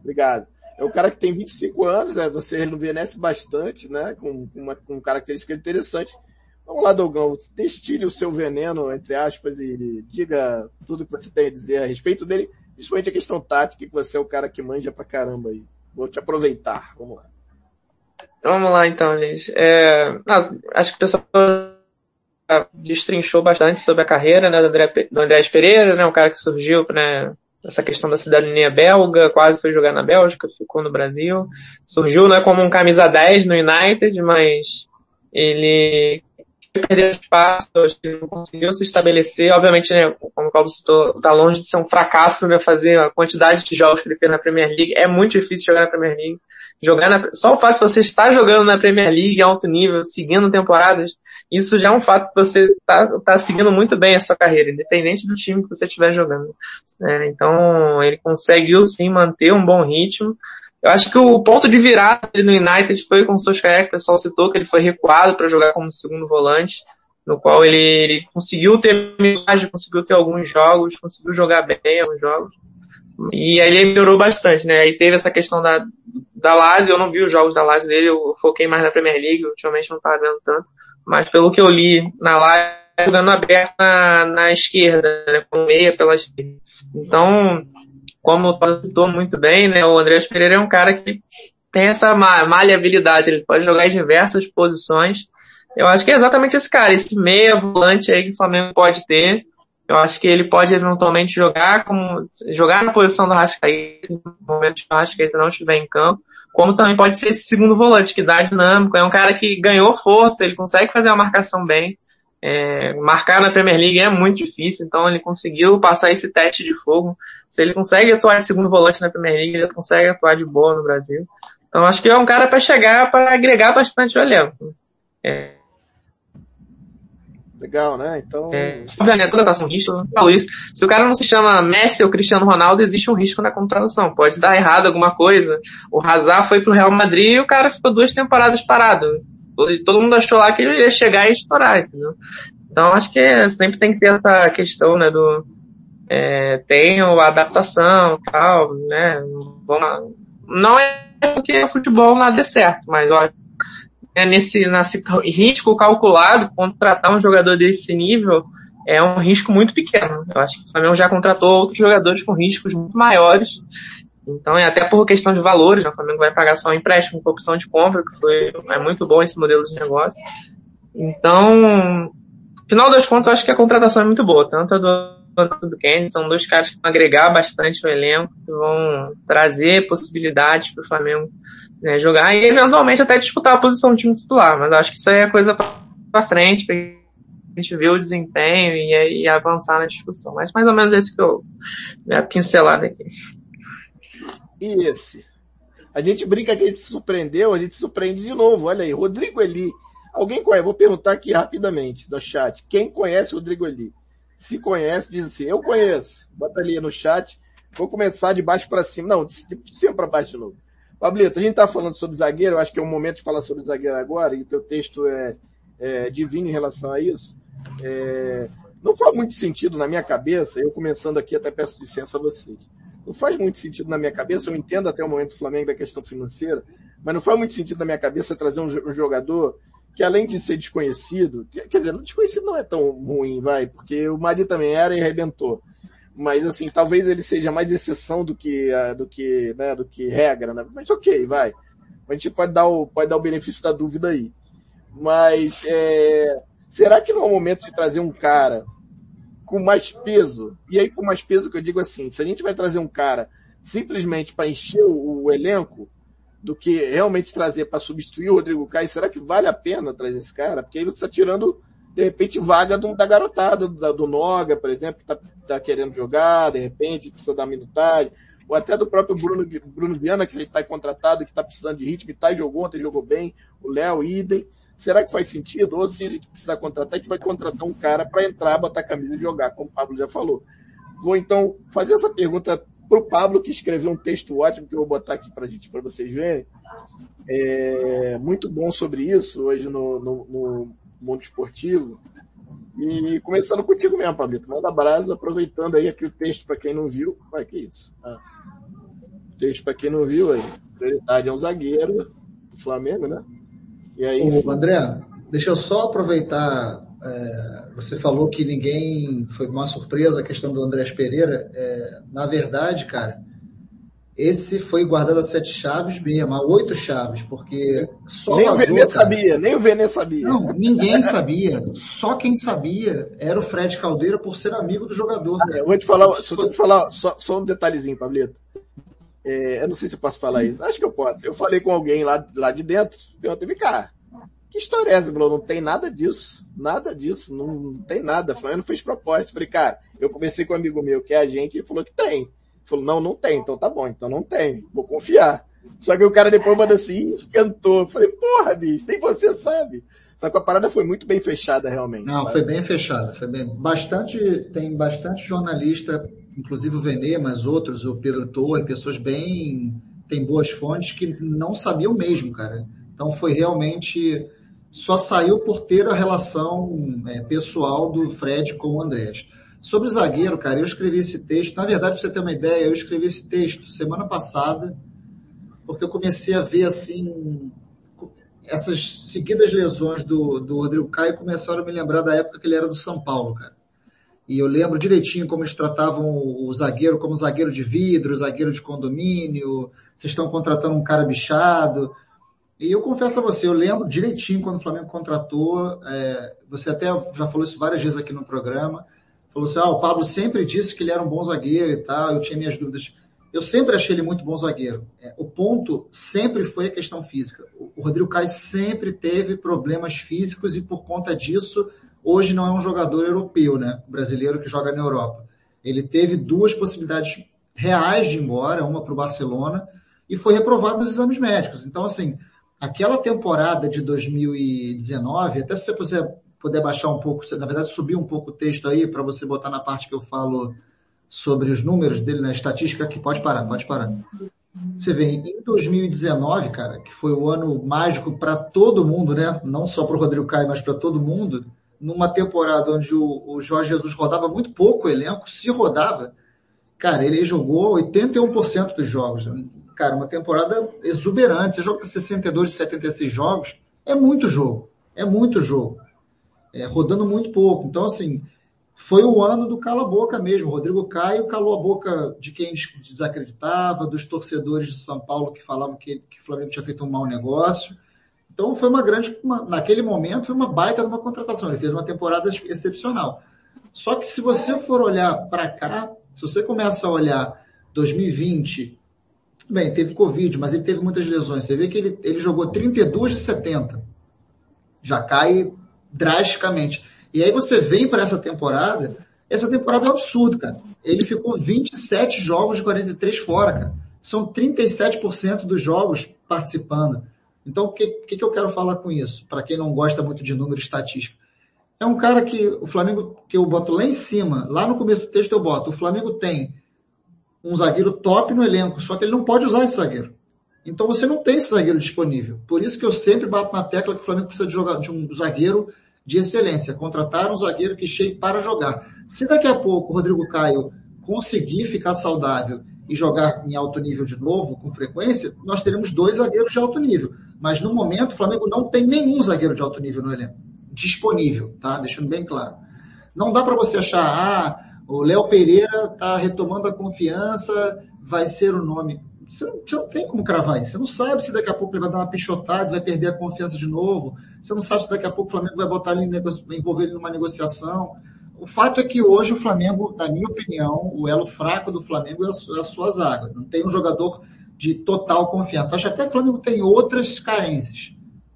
Obrigado. É um cara que tem 25 anos, né? Você rejuvenesce bastante, né? Com, com uma com característica interessante. Vamos lá, Dogão. Destile o seu veneno, entre aspas, e diga tudo que você tem a dizer a respeito dele, principalmente a questão tática, que você é o cara que manja pra caramba aí. Vou te aproveitar. Vamos lá. Vamos lá então, gente. É, ah, acho que o pessoal destrinchou bastante sobre a carreira né, do, André, do Pereira, né, um cara que surgiu né, essa questão da cidadania belga, quase foi jogar na Bélgica, ficou no Brasil. Surgiu né, como um camisa 10 no United, mas ele perdeu espaço, acho que não conseguiu se estabelecer. Obviamente, né, como o Paulo citou, tá longe de ser um fracasso né, fazer a quantidade de jogos que ele fez na Premier League. É muito difícil jogar na Premier League jogar na, só o fato de você estar jogando na Premier League em alto nível, seguindo temporadas, isso já é um fato que você tá, tá seguindo muito bem a sua carreira, independente do time que você estiver jogando. É, então, ele conseguiu sim manter um bom ritmo. Eu acho que o ponto de virada no United foi com o Solskjaer, o pessoal citou que ele foi recuado para jogar como segundo volante, no qual ele, ele conseguiu ter imagem, conseguiu ter alguns jogos, conseguiu jogar bem alguns jogos. E aí ele melhorou bastante, né? Aí teve essa questão da, da Lazio, eu não vi os jogos da Lazio dele, eu foquei mais na Premier League, ultimamente não tava vendo tanto. Mas pelo que eu li na Lazio, jogando aberto na, na esquerda, né? Com meia pela esquerda. Então, como o citou muito bem, né? O Andrés Pereira é um cara que tem essa ma- maleabilidade, ele pode jogar em diversas posições. Eu acho que é exatamente esse cara, esse meia volante aí que o Flamengo pode ter Eu acho que ele pode eventualmente jogar como jogar na posição do Rascaeta no momento que o Rascaeta não estiver em campo, como também pode ser esse segundo volante que dá dinâmico. É um cara que ganhou força, ele consegue fazer a marcação bem. É, marcar na Premier League é muito difícil, então ele conseguiu passar esse teste de fogo. Se ele consegue atuar de segundo volante na Premier League, ele consegue atuar de boa no Brasil. Então acho que é um cara para chegar para agregar bastante o elenco. É, Legal, né? Então. É, obviamente, a contratação risco, eu falo isso. Se o cara não se chama Messi ou Cristiano Ronaldo, existe um risco na contratação. Pode dar errado alguma coisa. O Hazard foi pro Real Madrid e o cara ficou duas temporadas parado. Todo mundo achou lá que ele ia chegar e estourar, entendeu? Então acho que sempre tem que ter essa questão, né, do, é, tem a adaptação tal, né, não é porque futebol nada é certo, mas ó, é nesse, nesse risco calculado, contratar um jogador desse nível é um risco muito pequeno. Eu acho que o Flamengo já contratou outros jogadores com riscos muito maiores. Então, é até por questão de valores, né? o Flamengo vai pagar só um empréstimo com opção de compra, que foi, é muito bom esse modelo de negócio. Então, final das contas, eu acho que a contratação é muito boa, tanto a do quanto do Kennedy, são dois caras que vão agregar bastante no elenco, que vão trazer possibilidades para o Flamengo né, jogar e eventualmente até disputar a posição de time titular, mas acho que isso aí é coisa para frente, pra gente ver o desempenho e, e, avançar na discussão. Mas mais ou menos esse que eu minha pincelada aqui. E esse? A gente brinca que a gente se surpreendeu, a gente se surpreende de novo. Olha aí, Rodrigo Eli. Alguém conhece? Vou perguntar aqui rapidamente do chat. Quem conhece o Rodrigo Eli? Se conhece, diz assim, eu conheço. Bota ali no chat. Vou começar de baixo para cima. Não, de cima para baixo de novo. Pablito, a gente está falando sobre zagueiro, eu acho que é o momento de falar sobre zagueiro agora, e o teu texto é, é divino em relação a isso. É, não faz muito sentido na minha cabeça, eu começando aqui, até peço licença a vocês. Não faz muito sentido na minha cabeça, eu entendo até o momento do Flamengo da questão financeira, mas não faz muito sentido na minha cabeça trazer um, jogador que além de ser desconhecido, quer dizer, desconhecido não é tão ruim, vai, porque o Mari também era e arrebentou mas assim, talvez ele seja mais exceção do que, do que, né, do que regra, né? Mas ok, vai. A gente pode dar o, pode dar o benefício da dúvida aí. Mas é, será que não é o momento de trazer um cara com mais peso? E aí, com mais peso que eu digo assim, se a gente vai trazer um cara simplesmente para encher o, o, elenco, do que realmente trazer para substituir o Rodrigo Caio, será que vale a pena trazer esse cara? Porque aí você está tirando de repente, vaga do, da garotada, do, do Noga, por exemplo, que está tá querendo jogar, de repente, precisa dar minutagem, ou até do próprio Bruno, Bruno Viana, que está contratado, que está precisando de ritmo, e tá, jogou ontem, jogou bem, o Léo, idem. Será que faz sentido? Ou se a gente precisar contratar, a gente vai contratar um cara para entrar, botar a camisa e jogar, como o Pablo já falou. Vou então fazer essa pergunta para o Pablo, que escreveu um texto ótimo, que eu vou botar aqui para gente, para vocês verem. É, muito bom sobre isso hoje no, no, no mundo esportivo. E começando contigo mesmo, Pablito. Manda brasa, aproveitando aí aqui o texto para quem não viu. Vai, que isso? Ah. Texto para quem não viu aí. Prioridade é um zagueiro do Flamengo, né? E aí. Ô, André, deixa eu só aproveitar. É, você falou que ninguém. Foi uma surpresa a questão do Andrés Pereira. É, na verdade, cara, esse foi guardado a sete chaves mesmo, a oito chaves, porque só Nem vazou, o Vene sabia, nem o Vene sabia. Não, ninguém sabia. Só quem sabia era o Fred Caldeira por ser amigo do jogador. Ah, eu vou te falar, só, te falar só, só um detalhezinho, Pablito. É, eu não sei se eu posso falar isso. Acho que eu posso. Eu falei com alguém lá, lá de dentro, perguntei, vem cá, que história é essa? Falou, não tem nada disso, nada disso, não, não tem nada. Eu não fez proposta. Eu falei, cara, eu conversei com um amigo meu que é agente e ele falou que tem. Falou, não, não tem. Então tá bom, então não tem. Vou confiar. Só que o cara depois manda assim, esquentou. Falei, porra, bicho, nem você sabe. Só que a parada foi muito bem fechada, realmente. Não, foi bem fechada. Foi bem... Bastante, tem bastante jornalista, inclusive o Venê, mas outros, o Pedro Torre, pessoas bem, tem boas fontes que não sabiam mesmo, cara. Então foi realmente, só saiu por ter a relação é, pessoal do Fred com o Andrés. Sobre zagueiro, cara, eu escrevi esse texto. Na verdade, para você ter uma ideia, eu escrevi esse texto semana passada, porque eu comecei a ver assim essas seguidas lesões do, do Rodrigo Caio começaram a me lembrar da época que ele era do São Paulo, cara. E eu lembro direitinho como eles tratavam o zagueiro como zagueiro de vidro, zagueiro de condomínio, vocês estão contratando um cara bichado. E eu confesso a você, eu lembro direitinho quando o Flamengo contratou, é, você até já falou isso várias vezes aqui no programa, falou assim: ah, o Pablo sempre disse que ele era um bom zagueiro e tal, eu tinha minhas dúvidas. Eu sempre achei ele muito bom zagueiro. É, o ponto sempre foi a questão física. O Rodrigo Caio sempre teve problemas físicos e por conta disso, hoje não é um jogador europeu, né? Brasileiro que joga na Europa. Ele teve duas possibilidades reais de ir embora, uma para o Barcelona, e foi reprovado nos exames médicos. Então, assim, aquela temporada de 2019, até se você puder, puder baixar um pouco, na verdade, subir um pouco o texto aí para você botar na parte que eu falo sobre os números dele na estatística, que pode parar, pode parar. Você vê, em 2019, cara, que foi o ano mágico para todo mundo, né? Não só para o Rodrigo Caio, mas para todo mundo, numa temporada onde o, o, Jorge Jesus rodava muito pouco o elenco, se rodava, cara, ele jogou 81% dos jogos. Cara, uma temporada exuberante. Você joga 62 de 76 jogos, é muito jogo. É muito jogo. É, rodando muito pouco. Então, assim, foi o ano do cala-boca mesmo. Rodrigo Caio calou a boca de quem desacreditava, dos torcedores de São Paulo que falavam que, que o Flamengo tinha feito um mau negócio. Então foi uma grande, uma, naquele momento, foi uma baita de uma contratação. Ele fez uma temporada excepcional. Só que se você for olhar para cá, se você começa a olhar 2020, bem, teve Covid, mas ele teve muitas lesões. Você vê que ele, ele jogou 32 de 70. Já cai drasticamente. E aí você vem para essa temporada, essa temporada é um absurdo, cara. Ele ficou 27 jogos de 43 fora, cara. São 37% dos jogos participando. Então, o que, que, que eu quero falar com isso? Para quem não gosta muito de número estatístico. É um cara que o Flamengo, que eu boto lá em cima, lá no começo do texto eu boto, o Flamengo tem um zagueiro top no elenco, só que ele não pode usar esse zagueiro. Então você não tem esse zagueiro disponível. Por isso que eu sempre bato na tecla que o Flamengo precisa de, jogar, de um zagueiro de excelência, contratar um zagueiro que chegue para jogar. Se daqui a pouco o Rodrigo Caio conseguir ficar saudável e jogar em alto nível de novo, com frequência, nós teremos dois zagueiros de alto nível. Mas no momento, o Flamengo não tem nenhum zagueiro de alto nível no elenco disponível, tá? Deixando bem claro. Não dá para você achar, ah, o Léo Pereira está retomando a confiança, vai ser o nome. Você não, você não, tem como cravar isso. Você não sabe se daqui a pouco ele vai dar uma pichotada, vai perder a confiança de novo. Você não sabe se daqui a pouco o Flamengo vai botar ele, envolver ele numa negociação. O fato é que hoje o Flamengo, na minha opinião, o elo fraco do Flamengo é a sua zaga. Não tem um jogador de total confiança. Acho até que o Flamengo tem outras carências.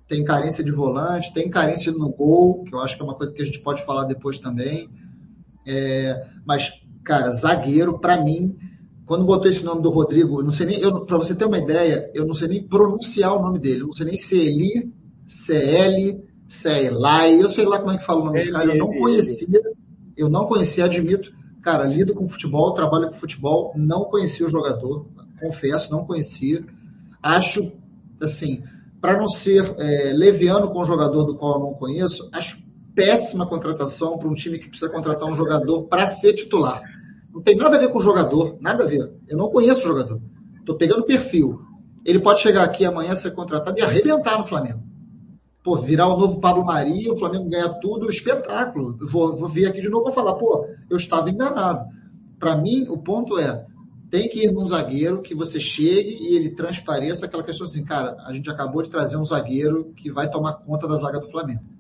Tem carência de volante, tem carência no gol, que eu acho que é uma coisa que a gente pode falar depois também. É, mas, cara, zagueiro, para mim, quando botou esse nome do Rodrigo, eu não sei nem, para você ter uma ideia, eu não sei nem pronunciar o nome dele. Eu não sei nem se é Eli, se é se é eu sei lá como é que fala o nome desse cara. Eu não conhecia, eu não conhecia, admito. Cara, lido com futebol, trabalho com futebol, não conhecia o jogador, confesso, não conhecia. Acho, assim, para não ser é, leviano com um jogador do qual eu não conheço, acho péssima contratação para um time que precisa contratar um jogador para ser titular. Não tem nada a ver com o jogador, nada a ver. Eu não conheço o jogador. Estou pegando perfil. Ele pode chegar aqui amanhã, ser contratado e arrebentar no Flamengo. Pô, virar o novo Pablo Maria, o Flamengo ganhar tudo, espetáculo. Vou, vou vir aqui de novo e falar, pô, eu estava enganado. Para mim, o ponto é, tem que ir num zagueiro que você chegue e ele transpareça aquela questão assim, cara, a gente acabou de trazer um zagueiro que vai tomar conta da zaga do Flamengo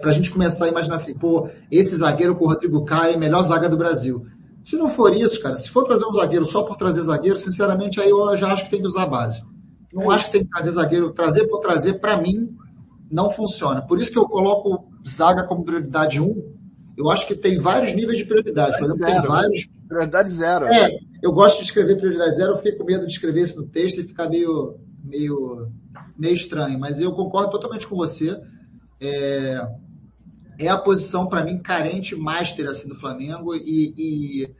para a gente começar a imaginar assim, pô, esse zagueiro com o Rodrigo Caio, é melhor zaga do Brasil. Se não for isso, cara, se for trazer um zagueiro só por trazer zagueiro, sinceramente, aí eu já acho que tem que usar a base. Não é acho que tem que trazer zagueiro, trazer por trazer, para mim, não funciona. Por isso que eu coloco zaga como prioridade 1. Eu acho que tem vários níveis de prioridade. Por exemplo, zero. tem vários. Prioridade zero. É, eu gosto de escrever prioridade zero, eu fiquei com medo de escrever isso no texto e ficar meio, meio, meio estranho. Mas eu concordo totalmente com você é, é a posição, para mim, carente master assim, do Flamengo. E, e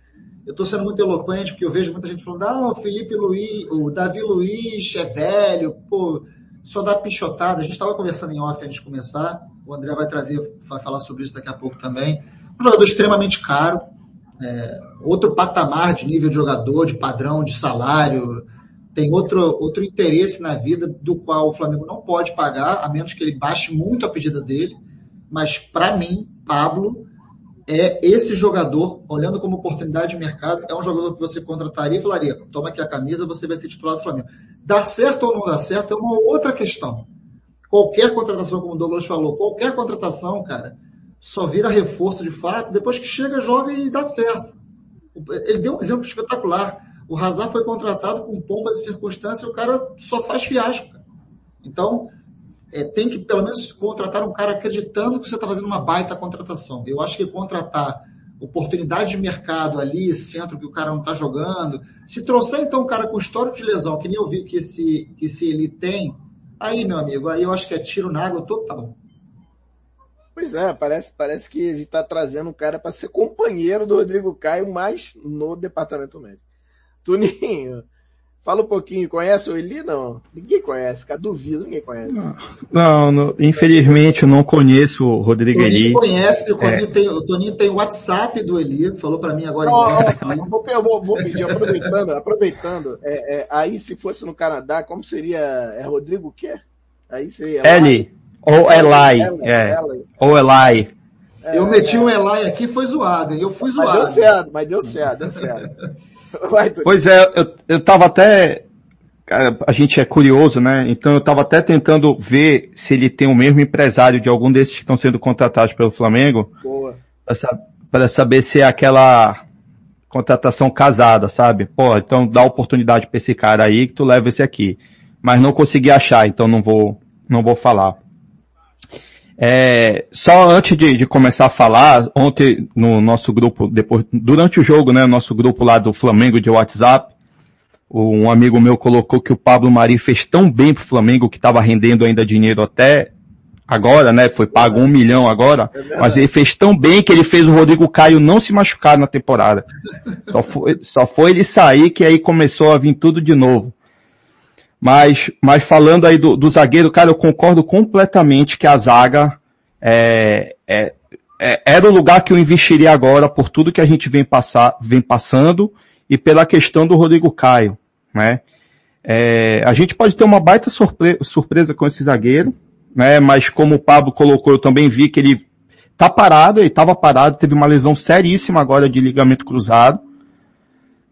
eu estou sendo muito eloquente, porque eu vejo muita gente falando: ah, o Felipe Luiz, o Davi Luiz é velho, pô, só dá pichotada. A gente estava conversando em off antes de começar. O André vai trazer, vai falar sobre isso daqui a pouco também. Um jogador extremamente caro, é, outro patamar de nível de jogador, de padrão, de salário tem outro, outro interesse na vida do qual o Flamengo não pode pagar, a menos que ele baixe muito a pedida dele. Mas, para mim, Pablo é esse jogador, olhando como oportunidade de mercado, é um jogador que você contrataria e falaria: toma aqui a camisa, você vai ser titular do Flamengo. Dar certo ou não dar certo é uma outra questão. Qualquer contratação, como o Douglas falou, qualquer contratação, cara, só vira reforço de fato depois que chega, joga e dá certo. Ele deu um exemplo espetacular. O Hazard foi contratado com pombas e circunstâncias, o cara só faz fiasco. Então, é, tem que pelo menos contratar um cara acreditando que você está fazendo uma baita contratação. Eu acho que contratar oportunidade de mercado ali, centro que o cara não está jogando, se trouxer então um cara com histórico de lesão, que nem eu vi que esse, que esse ele tem, aí, meu amigo, aí eu acho que é tiro na água total. Pois é, parece, parece que a gente está trazendo um cara para ser companheiro do Rodrigo Caio, mas no departamento médico. Tuninho, Fala um pouquinho, conhece o Eli? Não. Ninguém conhece, cara. Duvido, ninguém conhece. Não, não infelizmente eu não conheço o Rodrigo Eli. conhece, o, é. tem, o Toninho tem o WhatsApp do Eli, falou para mim agora. Não, vou, eu vou, vou, pedir, aproveitando, aproveitando, é, é, aí se fosse no Canadá, como seria, é Rodrigo o quê? Aí seria... Eli, ou Eli, é, ou Eli. Eu meti um Eli aqui foi zoado, eu fui zoado. Mas deu certo, mas deu certo, deu certo. Vai, pois é, eu, eu tava até. A gente é curioso, né? Então eu tava até tentando ver se ele tem o mesmo empresário de algum desses que estão sendo contratados pelo Flamengo. Boa. Para saber se é aquela contratação casada, sabe? Pô, então dá oportunidade para esse cara aí que tu leva esse aqui. Mas não consegui achar, então não vou, não vou falar. É, só antes de, de, começar a falar, ontem no nosso grupo, depois, durante o jogo, né, nosso grupo lá do Flamengo de WhatsApp, um amigo meu colocou que o Pablo Mari fez tão bem pro Flamengo que estava rendendo ainda dinheiro até agora, né? Foi pago um milhão agora, mas ele fez tão bem que ele fez o Rodrigo Caio não se machucar na temporada. Só foi, só foi ele sair que aí começou a vir tudo de novo. Mas, mas falando aí do, do zagueiro, cara, eu concordo completamente que a zaga é, é, é, era o lugar que eu investiria agora por tudo que a gente vem, passar, vem passando e pela questão do Rodrigo Caio, né? É, a gente pode ter uma baita surpre surpresa com esse zagueiro, né? Mas como o Pablo colocou, eu também vi que ele tá parado, ele estava parado, teve uma lesão seríssima agora de ligamento cruzado,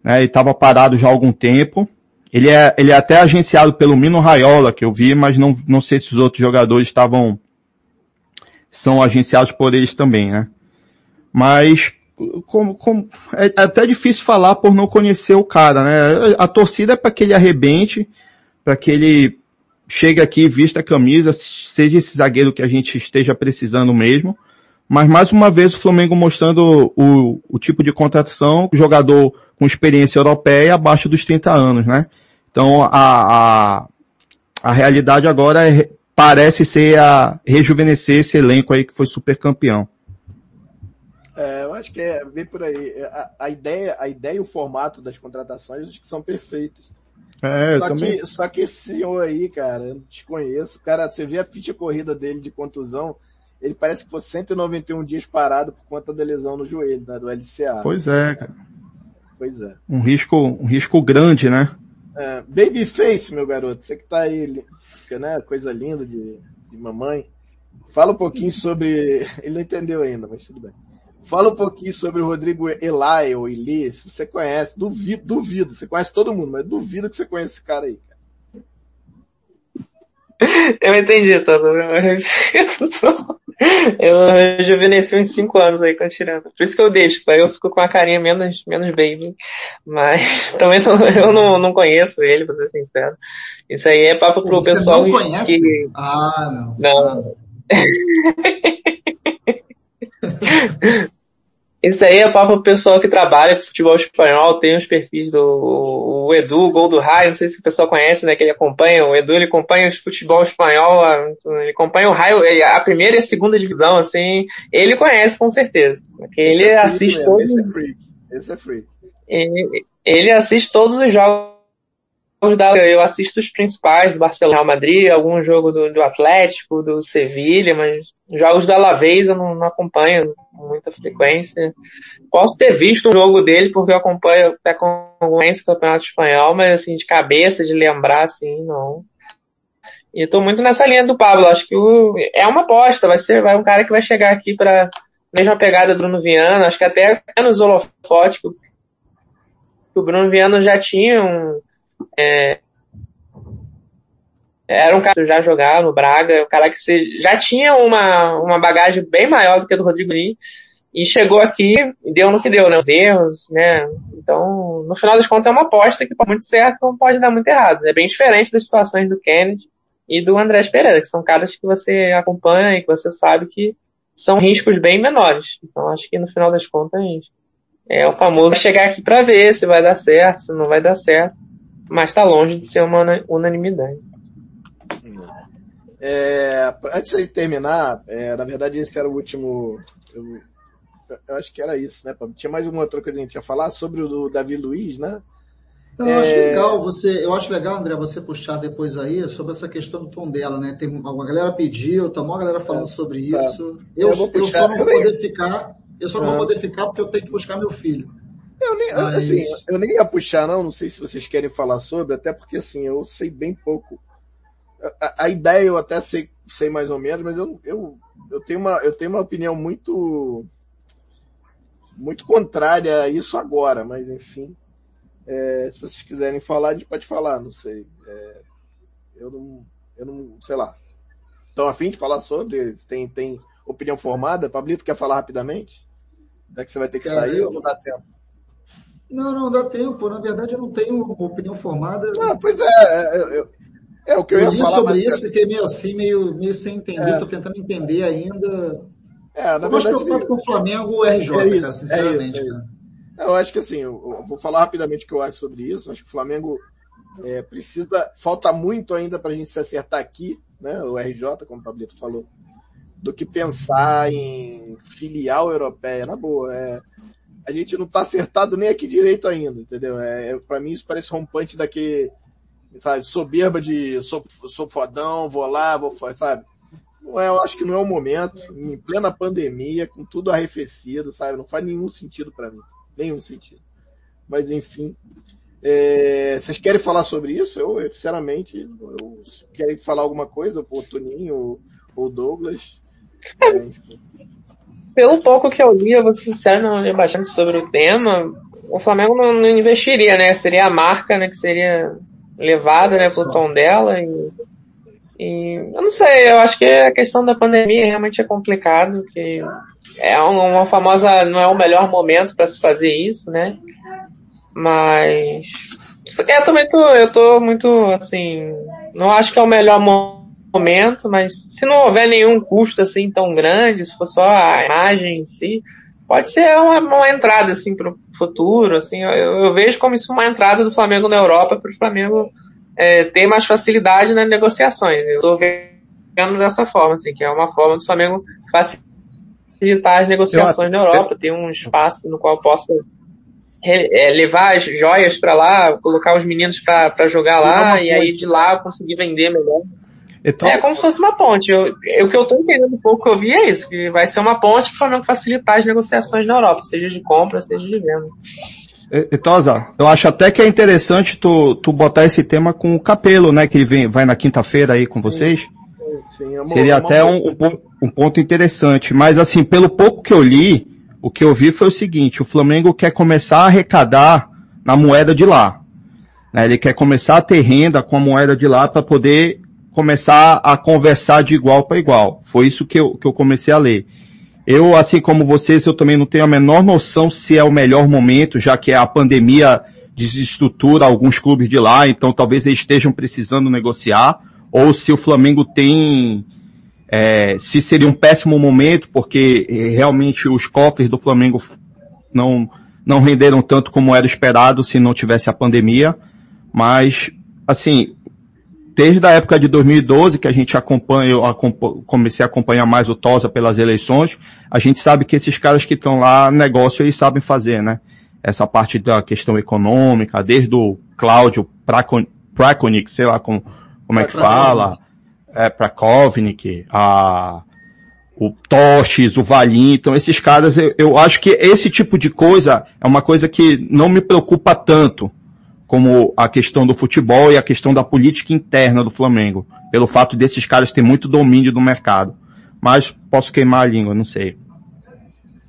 né? Ele estava parado já há algum tempo. Ele é, ele é até agenciado pelo Mino Raiola, que eu vi, mas não, não sei se os outros jogadores estavam, são agenciados por eles também, né? Mas, como, como, é até difícil falar por não conhecer o cara, né? A torcida é para que ele arrebente, para que ele chegue aqui, vista a camisa, seja esse zagueiro que a gente esteja precisando mesmo. Mas mais uma vez o Flamengo mostrando o, o tipo de contratação, jogador com experiência europeia abaixo dos 30 anos, né? Então a, a, a realidade agora é, parece ser a rejuvenescer esse elenco aí que foi super campeão. É, eu acho que é bem por aí. A, a, ideia, a ideia e o formato das contratações acho que são perfeitos. É, só, também... que, só que esse senhor aí, cara, eu não te conheço. Cara, você vê a ficha corrida dele de contusão, ele parece que foi 191 dias parado por conta da lesão no joelho, né, do LCA. Pois é, cara. Pois é. Um risco, um risco grande, né? É, Babyface, meu garoto, você que tá aí, né, coisa linda de, de mamãe. Fala um pouquinho sobre, ele não entendeu ainda, mas tudo bem. Fala um pouquinho sobre o Rodrigo Eli ou Eli, se você conhece, duvido, duvido, você conhece todo mundo, mas duvido que você conheça esse cara aí, cara. Eu entendi, tá? Eu rejuvenesci uns 5 anos aí com tirando. Por isso que eu deixo, aí eu fico com a carinha menos, menos baby. Mas também não, eu não, não conheço ele, pra ser sincero. Isso aí é papo pro Você pessoal não conhece? que. Ah, não. Não. Ah. Isso aí é papo pro pessoal que trabalha com futebol espanhol, tem os perfis do o Edu, o Gol do Raio, não sei se o pessoal conhece, né, que ele acompanha, o Edu ele acompanha o futebol espanhol, ele acompanha o Raio, a primeira e a segunda divisão, assim, ele conhece com certeza. Porque ele é assiste todos... Esse é free. Esse é free. Ele, ele assiste todos os jogos da eu assisto os principais do Barcelona, Real Madrid, algum jogo do, do Atlético, do Sevilha, mas jogos do Alavés eu não, não, acompanho com muita frequência. Posso ter visto um jogo dele porque eu acompanho até com frequência o Campeonato Espanhol, mas assim, de cabeça, de lembrar, assim, não. E eu muito nessa linha do Pablo, acho que o, é uma aposta, vai ser vai um cara que vai chegar aqui para mesma pegada do Bruno Viana, acho que até menos holofote, que o Bruno Viana já tinha um, é, Era um cara que já jogava no Braga, um cara que já tinha uma, uma bagagem bem maior do que a do Rodrigo Lee, e chegou aqui e deu no que deu, né? Os erros, né? Então, no final das contas, é uma aposta que pode muito certo, não pode dar muito errado. É bem diferente das situações do Kennedy e do André Pereira, que são caras que você acompanha e que você sabe que são riscos bem menores. Então, acho que no final das contas, é o famoso chegar aqui para ver se vai dar certo, se não vai dar certo, mas está longe de ser uma unanimidade. É, antes de terminar, é, na verdade esse era o último. Eu, eu acho que era isso, né? Tinha mais uma outra coisa que a gente ia falar sobre o do Davi Luiz, né? Não, eu acho é... legal você, eu acho legal, André, você puxar depois aí sobre essa questão do tom dela, né? Tem uma galera pediu, tá uma galera falando é, sobre tá. isso. Eu, eu, eu só não vou poder ficar, eu só não vou poder ficar porque eu tenho que buscar meu filho. Eu nem, Mas... assim, eu nem ia puxar, não, não sei se vocês querem falar sobre, até porque assim, eu sei bem pouco. A, a ideia eu até sei, sei mais ou menos, mas eu, eu, eu, tenho uma, eu tenho uma opinião muito muito contrária a isso agora, mas enfim. É, se vocês quiserem falar, a gente pode falar, não sei. É, eu não, eu não, sei lá. Estão afim de falar sobre? Tem, tem opinião formada? Pablito quer falar rapidamente? Já que você vai ter que sair eu... ou não dá tempo? Não, não dá tempo. Na verdade, eu não tenho opinião formada. Ah, pois é, é, é, é o que eu, eu ia falar. sobre mas... isso, fiquei meio assim, meio, meio sem entender. Estou tentando entender ainda é, na eu verdade, preocupado com o Flamengo o RJ, é isso, cara, sinceramente. É isso, é isso. Eu acho que assim, eu vou falar rapidamente o que eu acho sobre isso. Eu acho que o Flamengo é, precisa, falta muito ainda para a gente se acertar aqui, né? O RJ, como o Pablito falou, do que pensar em filial europeia. Na boa, é, a gente não está acertado nem aqui direito ainda, entendeu? É, é para mim isso parece rompante daquele, sabe, soberba de sou, sou fodão, vou lá, vou, sabe? Não é, eu acho que não é o momento, em plena pandemia, com tudo arrefecido, sabe? Não faz nenhum sentido para mim. Nenhum sentido. Mas enfim. É, vocês querem falar sobre isso? Eu, sinceramente, eu, querem falar alguma coisa, o Toninho ou Douglas? É, Pelo pouco que eu li, eu vou ser sincero, não li bastante sobre o tema. O Flamengo não, não investiria, né? Seria a marca, né? Que seria levada, né? Pro tom dela e e eu não sei, eu acho que a questão da pandemia realmente é complicado, que é uma famosa, não é o melhor momento para se fazer isso, né? Mas eu também tô, eu tô muito assim, não acho que é o melhor momento, mas se não houver nenhum custo assim tão grande, se for só a imagem em si, pode ser uma, uma entrada assim para o futuro, assim, eu, eu, vejo como isso uma entrada do Flamengo na Europa para o Flamengo é, ter mais facilidade nas negociações. Eu estou vendo dessa forma, assim, que é uma forma do Flamengo facilitar as negociações eu, na Europa, eu, ter um espaço no qual possa é, levar as joias para lá, colocar os meninos para jogar lá e aí de lá conseguir vender melhor. Então, é como se fosse uma ponte. Eu, eu, o que eu estou entendendo um pouco que eu vi é isso, que vai ser uma ponte para o Flamengo facilitar as negociações na Europa, seja de compra, seja de venda. Etosa, eu acho até que é interessante tu, tu botar esse tema com o Capelo, né? Que ele vem, vai na quinta-feira aí com vocês. Sim, sim, amor, Seria amor, até um, um, um, ponto interessante. Mas assim, pelo pouco que eu li, o que eu vi foi o seguinte, o Flamengo quer começar a arrecadar na moeda de lá. Né? Ele quer começar a ter renda com a moeda de lá para poder começar a conversar de igual para igual. Foi isso que eu, que eu comecei a ler. Eu, assim como vocês, eu também não tenho a menor noção se é o melhor momento, já que a pandemia desestrutura alguns clubes de lá, então talvez eles estejam precisando negociar, ou se o Flamengo tem, é, se seria um péssimo momento, porque é, realmente os cofres do Flamengo não, não renderam tanto como era esperado se não tivesse a pandemia, mas, assim, desde a época de 2012, que a gente acompanha, eu comecei a acompanhar mais o Tosa pelas eleições, a gente sabe que esses caras que estão lá, negócio eles sabem fazer, né? Essa parte da questão econômica, desde o Cláudio Prakonic, sei lá como, como é que fala, é, Prakovnik, a, o Toches, o Valim, então esses caras, eu, eu acho que esse tipo de coisa é uma coisa que não me preocupa tanto, como a questão do futebol e a questão da política interna do Flamengo, pelo fato desses caras terem muito domínio do mercado. Mas posso queimar a língua, não sei.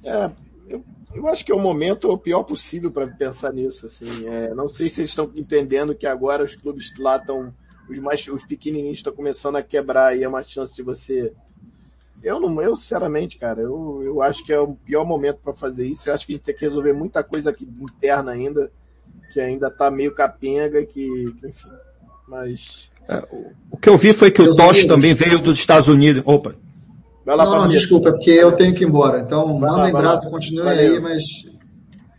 É, eu, eu acho que é o momento o pior possível para pensar nisso. Assim, é, não sei se eles estão entendendo que agora os clubes lá estão os mais, os pequenininhos estão começando a quebrar e é uma chance de você eu não, eu sinceramente, cara, eu, eu acho que é o pior momento para fazer isso. Eu acho que a gente tem que resolver muita coisa aqui interna ainda, que ainda tá meio capenga, que, que enfim. Mas. É, o que eu vi foi que o Tosh também veio dos Estados Unidos. Opa. Vai lá não, não desculpa, porque eu tenho que ir embora. Então, vai mandem braço, continue Valeu. aí, mas.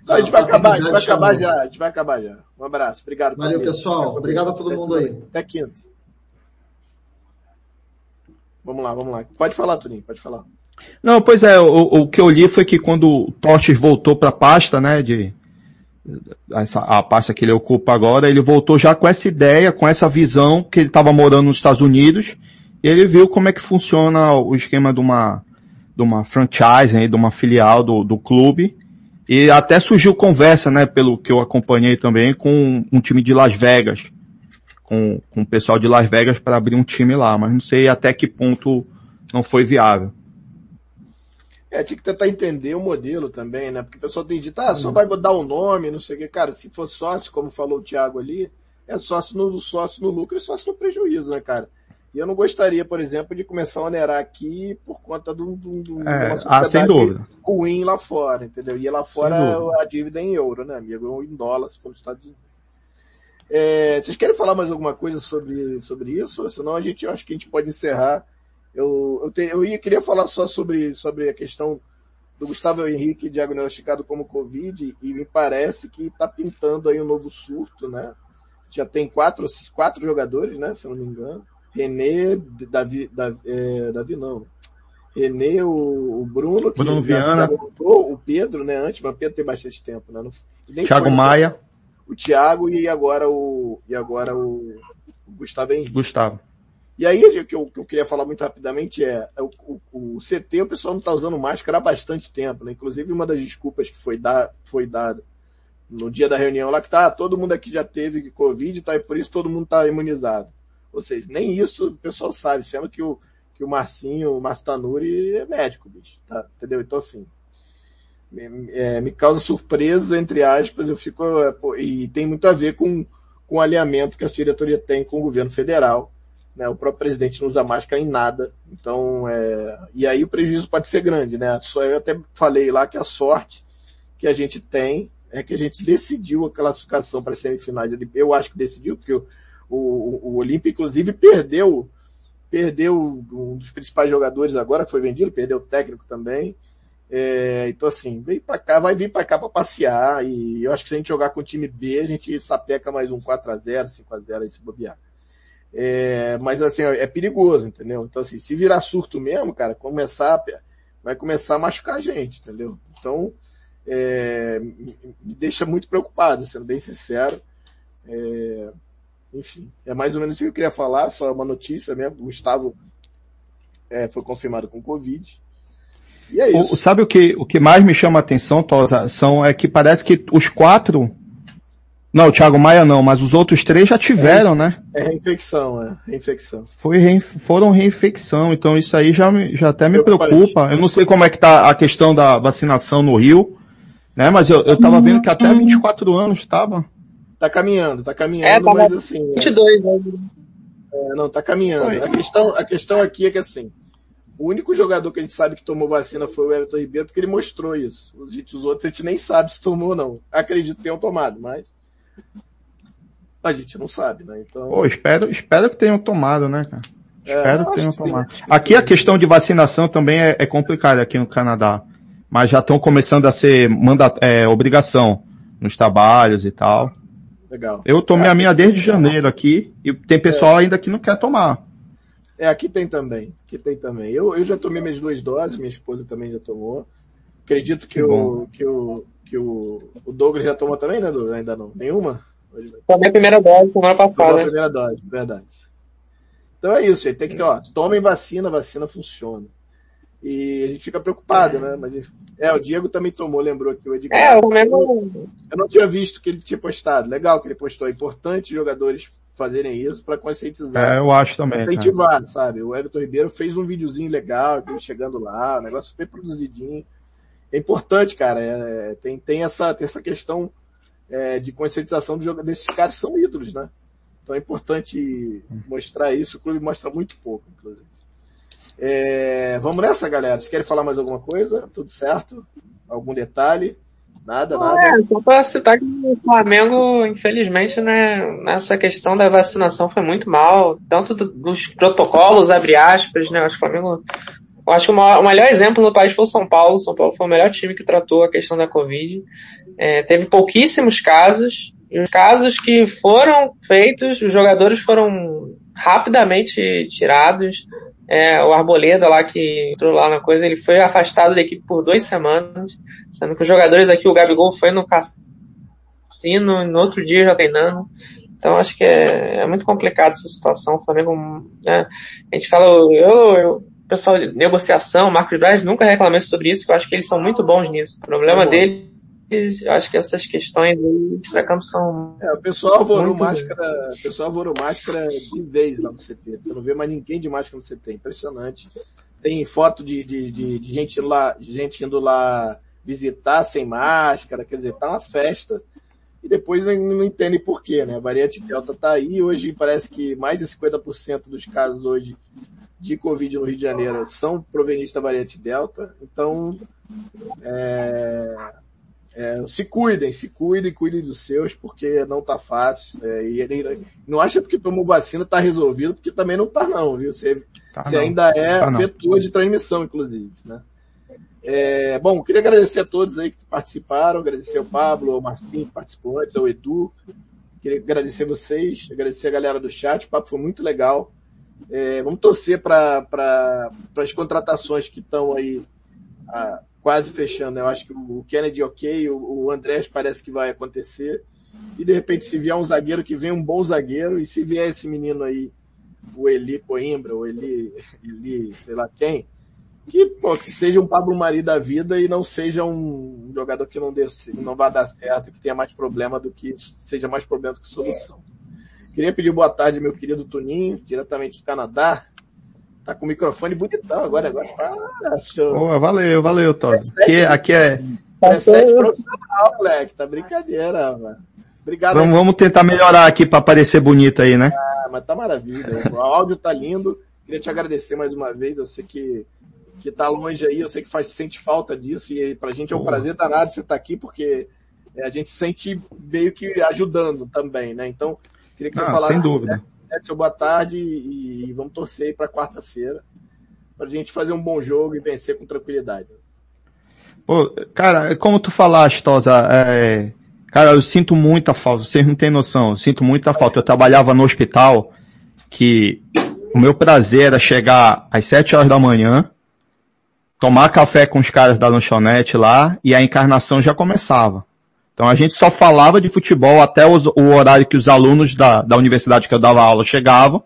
Não, a gente vai acabar, a gente vai acabar já, a gente vai acabar já. Um abraço, obrigado. Valeu, pessoal. Obrigado a todo mundo aí. Até quinta. Vamos lá, vamos lá. Pode falar, Turinho, pode falar. Não, pois é, o, o que eu li foi que quando o Torches voltou para a pasta, né, de essa, a pasta que ele ocupa agora, ele voltou já com essa ideia, com essa visão que ele estava morando nos Estados Unidos, e ele viu como é que funciona o esquema de uma, de uma franchise, de uma filial do, do clube, e até surgiu conversa, né, pelo que eu acompanhei também, com um time de Las Vegas, com, com o pessoal de Las Vegas para abrir um time lá, mas não sei até que ponto não foi viável. É, tinha que tentar entender o modelo também, né? Porque o pessoal tem dito, ah, só vai mudar o nome, não sei o quê. Cara, se for sócio, como falou o Thiago ali, é sócio no sócio no lucro e sócio no prejuízo, né, cara? E eu não gostaria, por exemplo, de começar a onerar aqui por conta do, do, do é, ah, sem dúvida. ruim lá fora, entendeu? E lá fora a dívida é em euro, né, amigo? Ou em dólar, se for nos Estados Unidos. É, vocês querem falar mais alguma coisa sobre, sobre isso? Senão a gente, eu acho que a gente pode encerrar. Eu, eu, te, eu ia, queria falar só sobre, sobre a questão do Gustavo Henrique diagnosticado como Covid e me parece que está pintando aí um novo surto, né? Já tem quatro, quatro jogadores, né? Se eu não me engano. René, Davi, Davi, é, Davi não. René, o, o Bruno, que Bruno Viana. Voltou, o Pedro, né? Antes, mas o Pedro tem bastante tempo, né? Não, Thiago Maia o Thiago e agora o, e agora o, o Gustavo Henrique. Gustavo. E aí, o que eu, que eu queria falar muito rapidamente é, é o, o, o, CT, o pessoal não está usando máscara há bastante tempo, né? Inclusive, uma das desculpas que foi, da, foi dada no dia da reunião lá, que tá, todo mundo aqui já teve Covid, tá, e por isso todo mundo está imunizado. Ou seja, nem isso o pessoal sabe, sendo que o, que o Marcinho, o Márcio Tanuri é médico, bicho, tá? Entendeu? Então, assim, me, é, me causa surpresa, entre aspas, eu fico, é, e tem muito a ver com, com o alinhamento que a diretoria tem com o governo federal. Né? O próprio presidente não usa máscara em nada. Então, é, e aí o prejuízo pode ser grande, né? Só eu até falei lá que a sorte que a gente tem é que a gente decidiu a classificação para as semifinais. Eu acho que decidiu, porque o, o, o Olímpio, inclusive, perdeu, perdeu um dos principais jogadores agora, que foi vendido, perdeu o técnico também. É, então assim, vem para cá, vai vir para cá para passear e eu acho que se a gente jogar com o time B, a gente sapeca mais um 4 a 0 5 a 0 aí se bobear. É, mas assim, é perigoso, entendeu? Então assim, se virar surto mesmo, cara, começar, vai começar a machucar a gente, entendeu? Então, é, me deixa muito preocupado, sendo bem sincero. É, enfim, é mais ou menos isso que eu queria falar, só uma notícia mesmo. O Gustavo é, foi confirmado com Covid. E é isso. O, sabe o que, o que mais me chama a atenção, Tosa, são, é que parece que os quatro, não, o Thiago Maia não, mas os outros três já tiveram, é, né? É reinfecção, é reinfecção. Foi rein, foram reinfecção, então isso aí já, já até me preocupa. Eu não sei como é que tá a questão da vacinação no Rio, né? Mas eu, eu tava vendo que até 24 anos estava. Tá caminhando, tá caminhando, é, tá mas assim. 22, né? É, não, tá caminhando. A questão, a questão aqui é que assim, o único jogador que a gente sabe que tomou vacina foi o Everton Ribeiro, porque ele mostrou isso. Os, os outros a gente nem sabe se tomou ou não. Acredito que tenham tomado, mas a gente não sabe, né? Então. Pô, espero, espero que tenham tomado, né, cara? É, espero que tenham que tomado. Sim, aqui sim. a questão de vacinação também é, é complicada aqui no Canadá. Mas já estão começando a ser manda, é, obrigação nos trabalhos e tal. Legal. Eu tomei é, a minha desde janeiro aqui e tem pessoal é. ainda que não quer tomar. É, aqui tem também. Aqui tem também. Eu, eu já tomei minhas duas doses, minha esposa também já tomou. Acredito que, que o, que, o, que o, o Douglas já tomou também, né, Douglas? Ainda não. Nenhuma? Tomei a primeira dose semana passada. Tomou a primeira dose, verdade. Então é isso, tem que, ó, tomem vacina, vacina funciona. E a gente fica preocupado, né? Mas é, o Diego também tomou, lembrou aqui o Edgar. É, o mesmo. Eu não tinha visto que ele tinha postado. Legal que ele postou. É importante jogadores fazerem isso para conscientizar. É, eu acho também. Incentivar, cara. sabe? O Everton Ribeiro fez um videozinho legal, chegando lá, um negócio super produzidinho. É importante, cara. É, tem, tem, essa, tem essa questão é, de conscientização do jogo desses caras que são ídolos, né? Então é importante mostrar isso. O clube mostra muito pouco, inclusive. É, vamos nessa, galera. Vocês querem falar mais alguma coisa? Tudo certo? Algum detalhe? Nada, nada. É, só para citar que o Flamengo, infelizmente, né, nessa questão da vacinação foi muito mal, tanto do, dos protocolos, abre aspas, né, acho que o Flamengo, eu acho que o, melhor exemplo no país foi o São Paulo, São Paulo foi o melhor time que tratou a questão da Covid, é, teve pouquíssimos casos, e os casos que foram feitos, os jogadores foram rapidamente tirados, é, o Arboleda lá que entrou lá na coisa, ele foi afastado da equipe por duas semanas, sendo que os jogadores aqui, o Gabigol foi no cassino, no outro dia já treinando. Então acho que é, é muito complicado essa situação. O Flamengo, né, a gente fala, eu, eu pessoal de negociação, Marcos Braz nunca reclamei sobre isso, porque eu acho que eles são muito bons nisso. O problema tá dele eu acho que essas questões aí extracampo são. É, o pessoal avorou máscara, o pessoal avorou máscara de vez lá no CT. Você não vê mais ninguém de máscara no CT. Impressionante. Tem foto de, de, de, de gente lá, gente indo lá visitar sem máscara, quer dizer, tá uma festa. E depois não, não entende por quê, né? A variante Delta tá aí, hoje parece que mais de 50% dos casos hoje de Covid no Rio de Janeiro são provenientes da variante Delta. Então, é, é, se cuidem, se cuidem, cuidem dos seus, porque não tá fácil. É, e ele, não acha porque tomou vacina tá resolvido, porque também não tá não, viu? Você, tá você não. ainda é tá vetor de transmissão, inclusive, né? É, bom, queria agradecer a todos aí que participaram, agradecer ao Pablo, ao Marcinho que participou antes, ao Edu. Queria agradecer vocês, agradecer a galera do chat, o papo foi muito legal. É, vamos torcer para pra, as contratações que estão aí a, quase fechando. Eu acho que o Kennedy ok, o, o Andrés parece que vai acontecer. E de repente, se vier um zagueiro, que vem um bom zagueiro, e se vier esse menino aí, o Eli Coimbra, o Eli, Eli sei lá quem, que, pô, que seja um Pablo Mari da vida e não seja um jogador que não, dê, não vai dar certo, que tenha mais problema do que, seja mais problema do que solução. Queria pedir boa tarde, meu querido Tuninho, diretamente do Canadá. Tá com o microfone bonitão agora, o negócio tá show. Boa, valeu, valeu, Todd. Aqui, aqui é. Preset profissional, moleque. Tá brincadeira, mano. Obrigado. Vamos, vamos tentar melhorar aqui para parecer bonito aí, né? Ah, mas tá maravilha. O áudio tá lindo. Queria te agradecer mais uma vez. Eu sei que, que tá longe aí, eu sei que faz, sente falta disso. E pra gente é um prazer danado você estar tá aqui, porque é, a gente sente meio que ajudando também, né? Então, queria que você ah, falasse. Sem dúvida. É, seu boa tarde e, vamos torcer para quarta-feira para a gente fazer um bom jogo e vencer com tranquilidade. Pô, cara, como tu falaste, Tosa, é, cara, eu sinto muita falta, vocês não têm noção, eu sinto muita falta. Eu trabalhava no hospital que o meu prazer era chegar às sete horas da manhã, tomar café com os caras da lanchonete lá e a encarnação já começava. Então a gente só falava de futebol até os, o horário que os alunos da, da universidade que eu dava aula chegavam,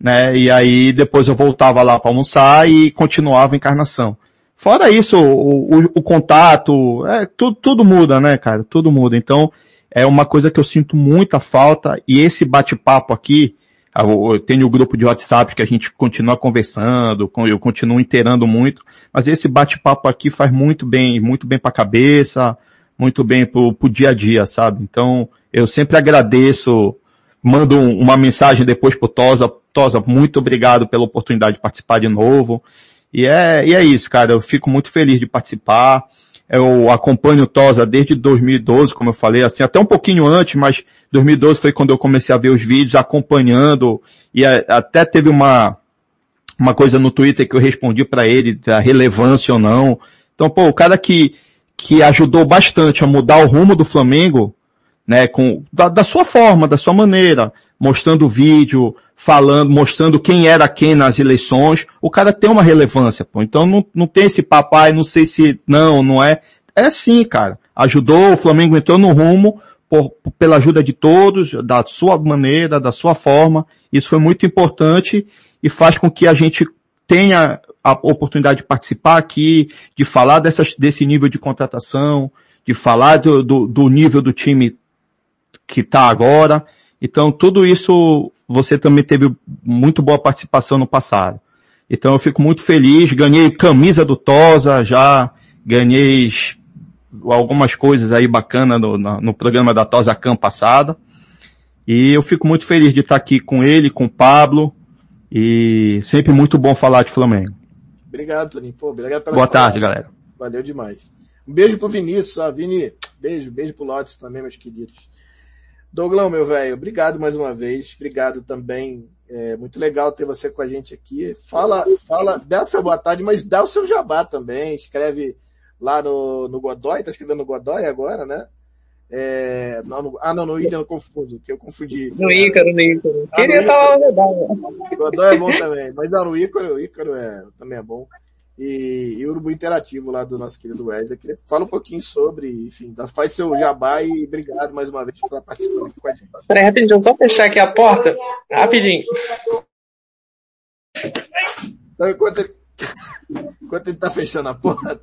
né? E aí depois eu voltava lá para almoçar e continuava a encarnação. Fora isso, o, o, o contato, é, tudo, tudo muda, né, cara? Tudo muda. Então, é uma coisa que eu sinto muita falta e esse bate-papo aqui, eu tenho o um grupo de WhatsApp que a gente continua conversando, eu continuo inteirando muito, mas esse bate-papo aqui faz muito bem, muito bem para a cabeça, muito bem pro, pro dia a dia, sabe? Então, eu sempre agradeço, mando uma mensagem depois pro Tosa, Tosa, muito obrigado pela oportunidade de participar de novo. E é, e é isso, cara, eu fico muito feliz de participar. Eu acompanho o Tosa desde 2012, como eu falei, assim, até um pouquinho antes, mas 2012 foi quando eu comecei a ver os vídeos, acompanhando, e até teve uma, uma coisa no Twitter que eu respondi para ele, da relevância ou não. Então, pô, o cara que, que ajudou bastante a mudar o rumo do Flamengo, né, com, da, da sua forma, da sua maneira, mostrando vídeo, falando, mostrando quem era quem nas eleições, o cara tem uma relevância, pô. Então não, não tem esse papai, não sei se não, não é. É sim, cara. Ajudou, o Flamengo entrou no rumo por, pela ajuda de todos, da sua maneira, da sua forma. Isso foi muito importante e faz com que a gente tenha a oportunidade de participar aqui, de falar dessas, desse nível de contratação, de falar do, do, do nível do time que está agora. Então, tudo isso você também teve muito boa participação no passado. Então, eu fico muito feliz. Ganhei camisa do Tosa, já ganhei algumas coisas aí bacanas no, no, no programa da Tosa Cam passada. E eu fico muito feliz de estar aqui com ele, com o Pablo, e sempre muito bom falar de Flamengo. Obrigado, Toninho. Pô, obrigado pela Boa tarde, galera. Valeu demais. Um beijo pro Vinícius, ó. Vini, beijo, beijo pro Lotus também, meus queridos. Douglão, meu velho, obrigado mais uma vez. Obrigado também. É muito legal ter você com a gente aqui. Fala, fala, dá seu boa tarde, mas dá o seu jabá também. Escreve lá no, no Godoy, tá escrevendo no Godoy agora, né? É, não, no, ah, não, no William eu confundo, que eu confundi. No Ícaro, no Ícaro. Ah, Queria estar lá no. Godoy é bom também, mas não, no Ícaro, o Ícaro é, também é bom. E, e o Urubu Interativo lá do nosso querido Wesley. Fala um pouquinho sobre, enfim, faz seu jabá e obrigado mais uma vez por estar participando aqui com a gente. Peraí, rapidinho, deixa eu só fechar aqui a porta. Rapidinho. Então, enquanto ele, enquanto ele tá fechando a porta,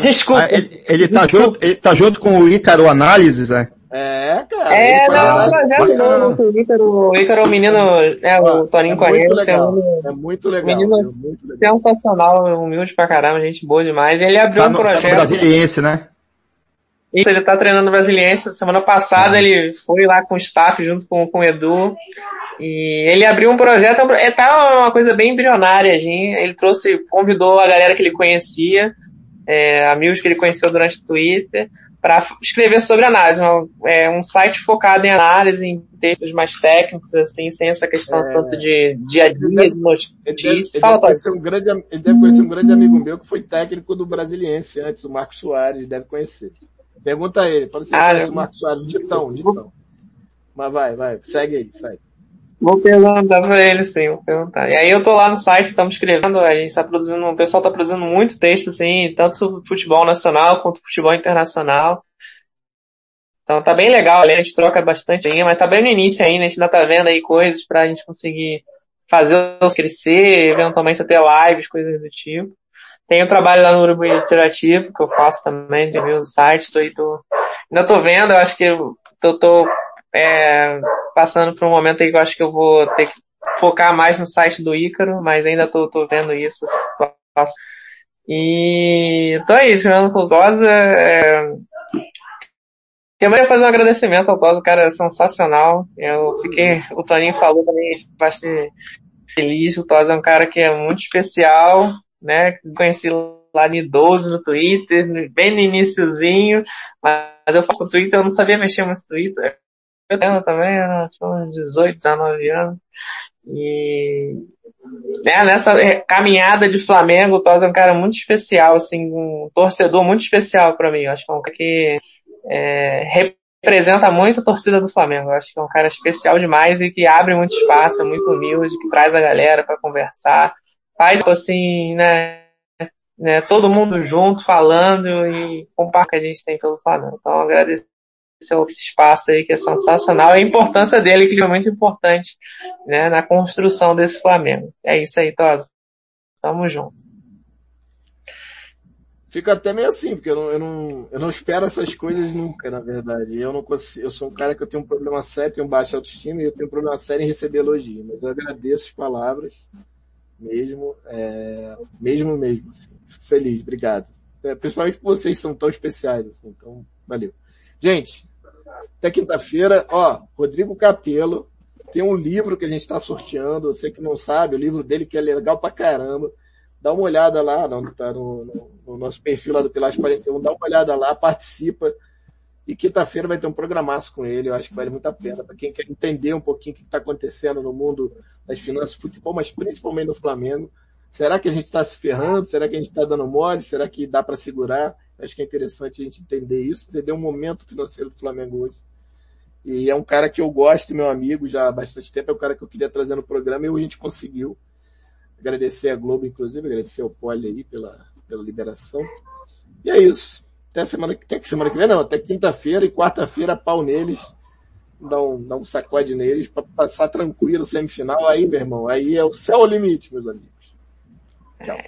Desculpa. Ah, ele, ele, tá junto, ele tá junto com o Ícaro Análises, né? É, cara. É, não, projeto novo o Ícaro. O Ícaro é um menino, é, o Toninho é conhece. Legal, é, muito legal. Menino é muito legal. sensacional, humilde pra caramba, gente boa demais. Ele abriu tá um no, projeto. Tá no brasiliense, né? Isso, ele tá treinando no Brasiliense. Semana passada é. ele foi lá com o staff junto com, com o Edu. E ele abriu um projeto, é, tá uma coisa bem embrionária, gente. Ele trouxe, convidou a galera que ele conhecia é, amigos que ele conheceu durante o Twitter, para escrever sobre análise. Um, é, um site focado em análise, em textos mais técnicos, assim, sem essa questão é... tanto de dia a dia, de notícias. Ele deve, ele, Fala, deve conhecer um grande, ele deve conhecer um grande amigo meu que foi técnico do Brasiliense antes, o Marcos Soares, deve conhecer. Pergunta a ele, fala se assim, ah, conhece eu... o Marcos Soares, Ditão, Ditão. Mas vai, vai, segue aí, segue. Vou perguntar pra ele, sim, vou perguntar. E aí eu tô lá no site, estamos escrevendo, a gente tá produzindo, o pessoal tá produzindo muito texto, assim, tanto sobre futebol nacional quanto futebol internacional. Então tá bem legal, a gente troca bastante aí, mas tá bem no início ainda, a gente ainda tá vendo aí coisas pra gente conseguir fazer os crescer, eventualmente até lives, coisas do tipo. Tem um trabalho lá no Urubu Interativo, que eu faço também, de ver o site, tô aí, tô, ainda tô vendo, eu acho que eu tô, tô é, passando por um momento aí que eu acho que eu vou ter que focar mais no site do Ícaro, mas ainda tô, tô vendo isso, essa situação. E então é isso, Fernando Fulgosa. É... Queria fazer um agradecimento ao Tosa, cara, é sensacional. Eu fiquei, o Toninho falou também, bastante feliz. O Tosa é um cara que é muito especial, né? Conheci lá de 12 no Twitter, bem no iníciozinho, mas eu falo o Twitter, eu não sabia mexer muito no Twitter eu também, era tinha uns 18, 19 anos. E né, nessa caminhada de Flamengo, o Tosa é um cara muito especial, assim, um torcedor muito especial para mim. Eu acho que é um cara que é, representa muito a torcida do Flamengo. Eu acho que é um cara especial demais e que abre muito espaço, é muito humilde, que traz a galera para conversar. Faz, assim, né, né, todo mundo junto, falando e com o que a gente tem pelo Flamengo. Então, agradeço esse espaço aí que é sensacional a importância dele que é muito importante né, na construção desse Flamengo. É isso aí, Tosa. Tamo junto. Fico até meio assim, porque eu não, eu não, eu não espero essas coisas nunca, na verdade. Eu não consigo, eu sou um cara que eu tenho um problema sério, tenho baixa autoestima e eu tenho um problema sério em receber elogio. Mas eu agradeço as palavras, mesmo, é, mesmo mesmo. Assim. Fico feliz, obrigado. É, principalmente vocês são tão especiais, assim, então, valeu. Gente, até quinta-feira, ó, Rodrigo Capelo tem um livro que a gente está sorteando, você que não sabe, o livro dele que é legal pra caramba. Dá uma olhada lá, não, tá no, no, no nosso perfil lá do Pilares 41, dá uma olhada lá, participa. E quinta-feira vai ter um programaço com ele, eu acho que vale muito a pena. Para quem quer entender um pouquinho o que está acontecendo no mundo das finanças futebol, mas principalmente no Flamengo. Será que a gente está se ferrando? Será que a gente está dando mole? Será que dá para segurar? Acho que é interessante a gente entender isso, entender o momento financeiro do Flamengo hoje. E é um cara que eu gosto, meu amigo, já há bastante tempo, é um cara que eu queria trazer no programa e a gente conseguiu. Agradecer a Globo, inclusive, agradecer ao Poli aí pela, pela liberação. E é isso. Até semana, até semana que vem, não, até quinta-feira e quarta-feira, pau neles. Dá um, dá um sacode neles para passar tranquilo semifinal. Aí, meu irmão, aí é o céu limite, meus amigos. Tchau.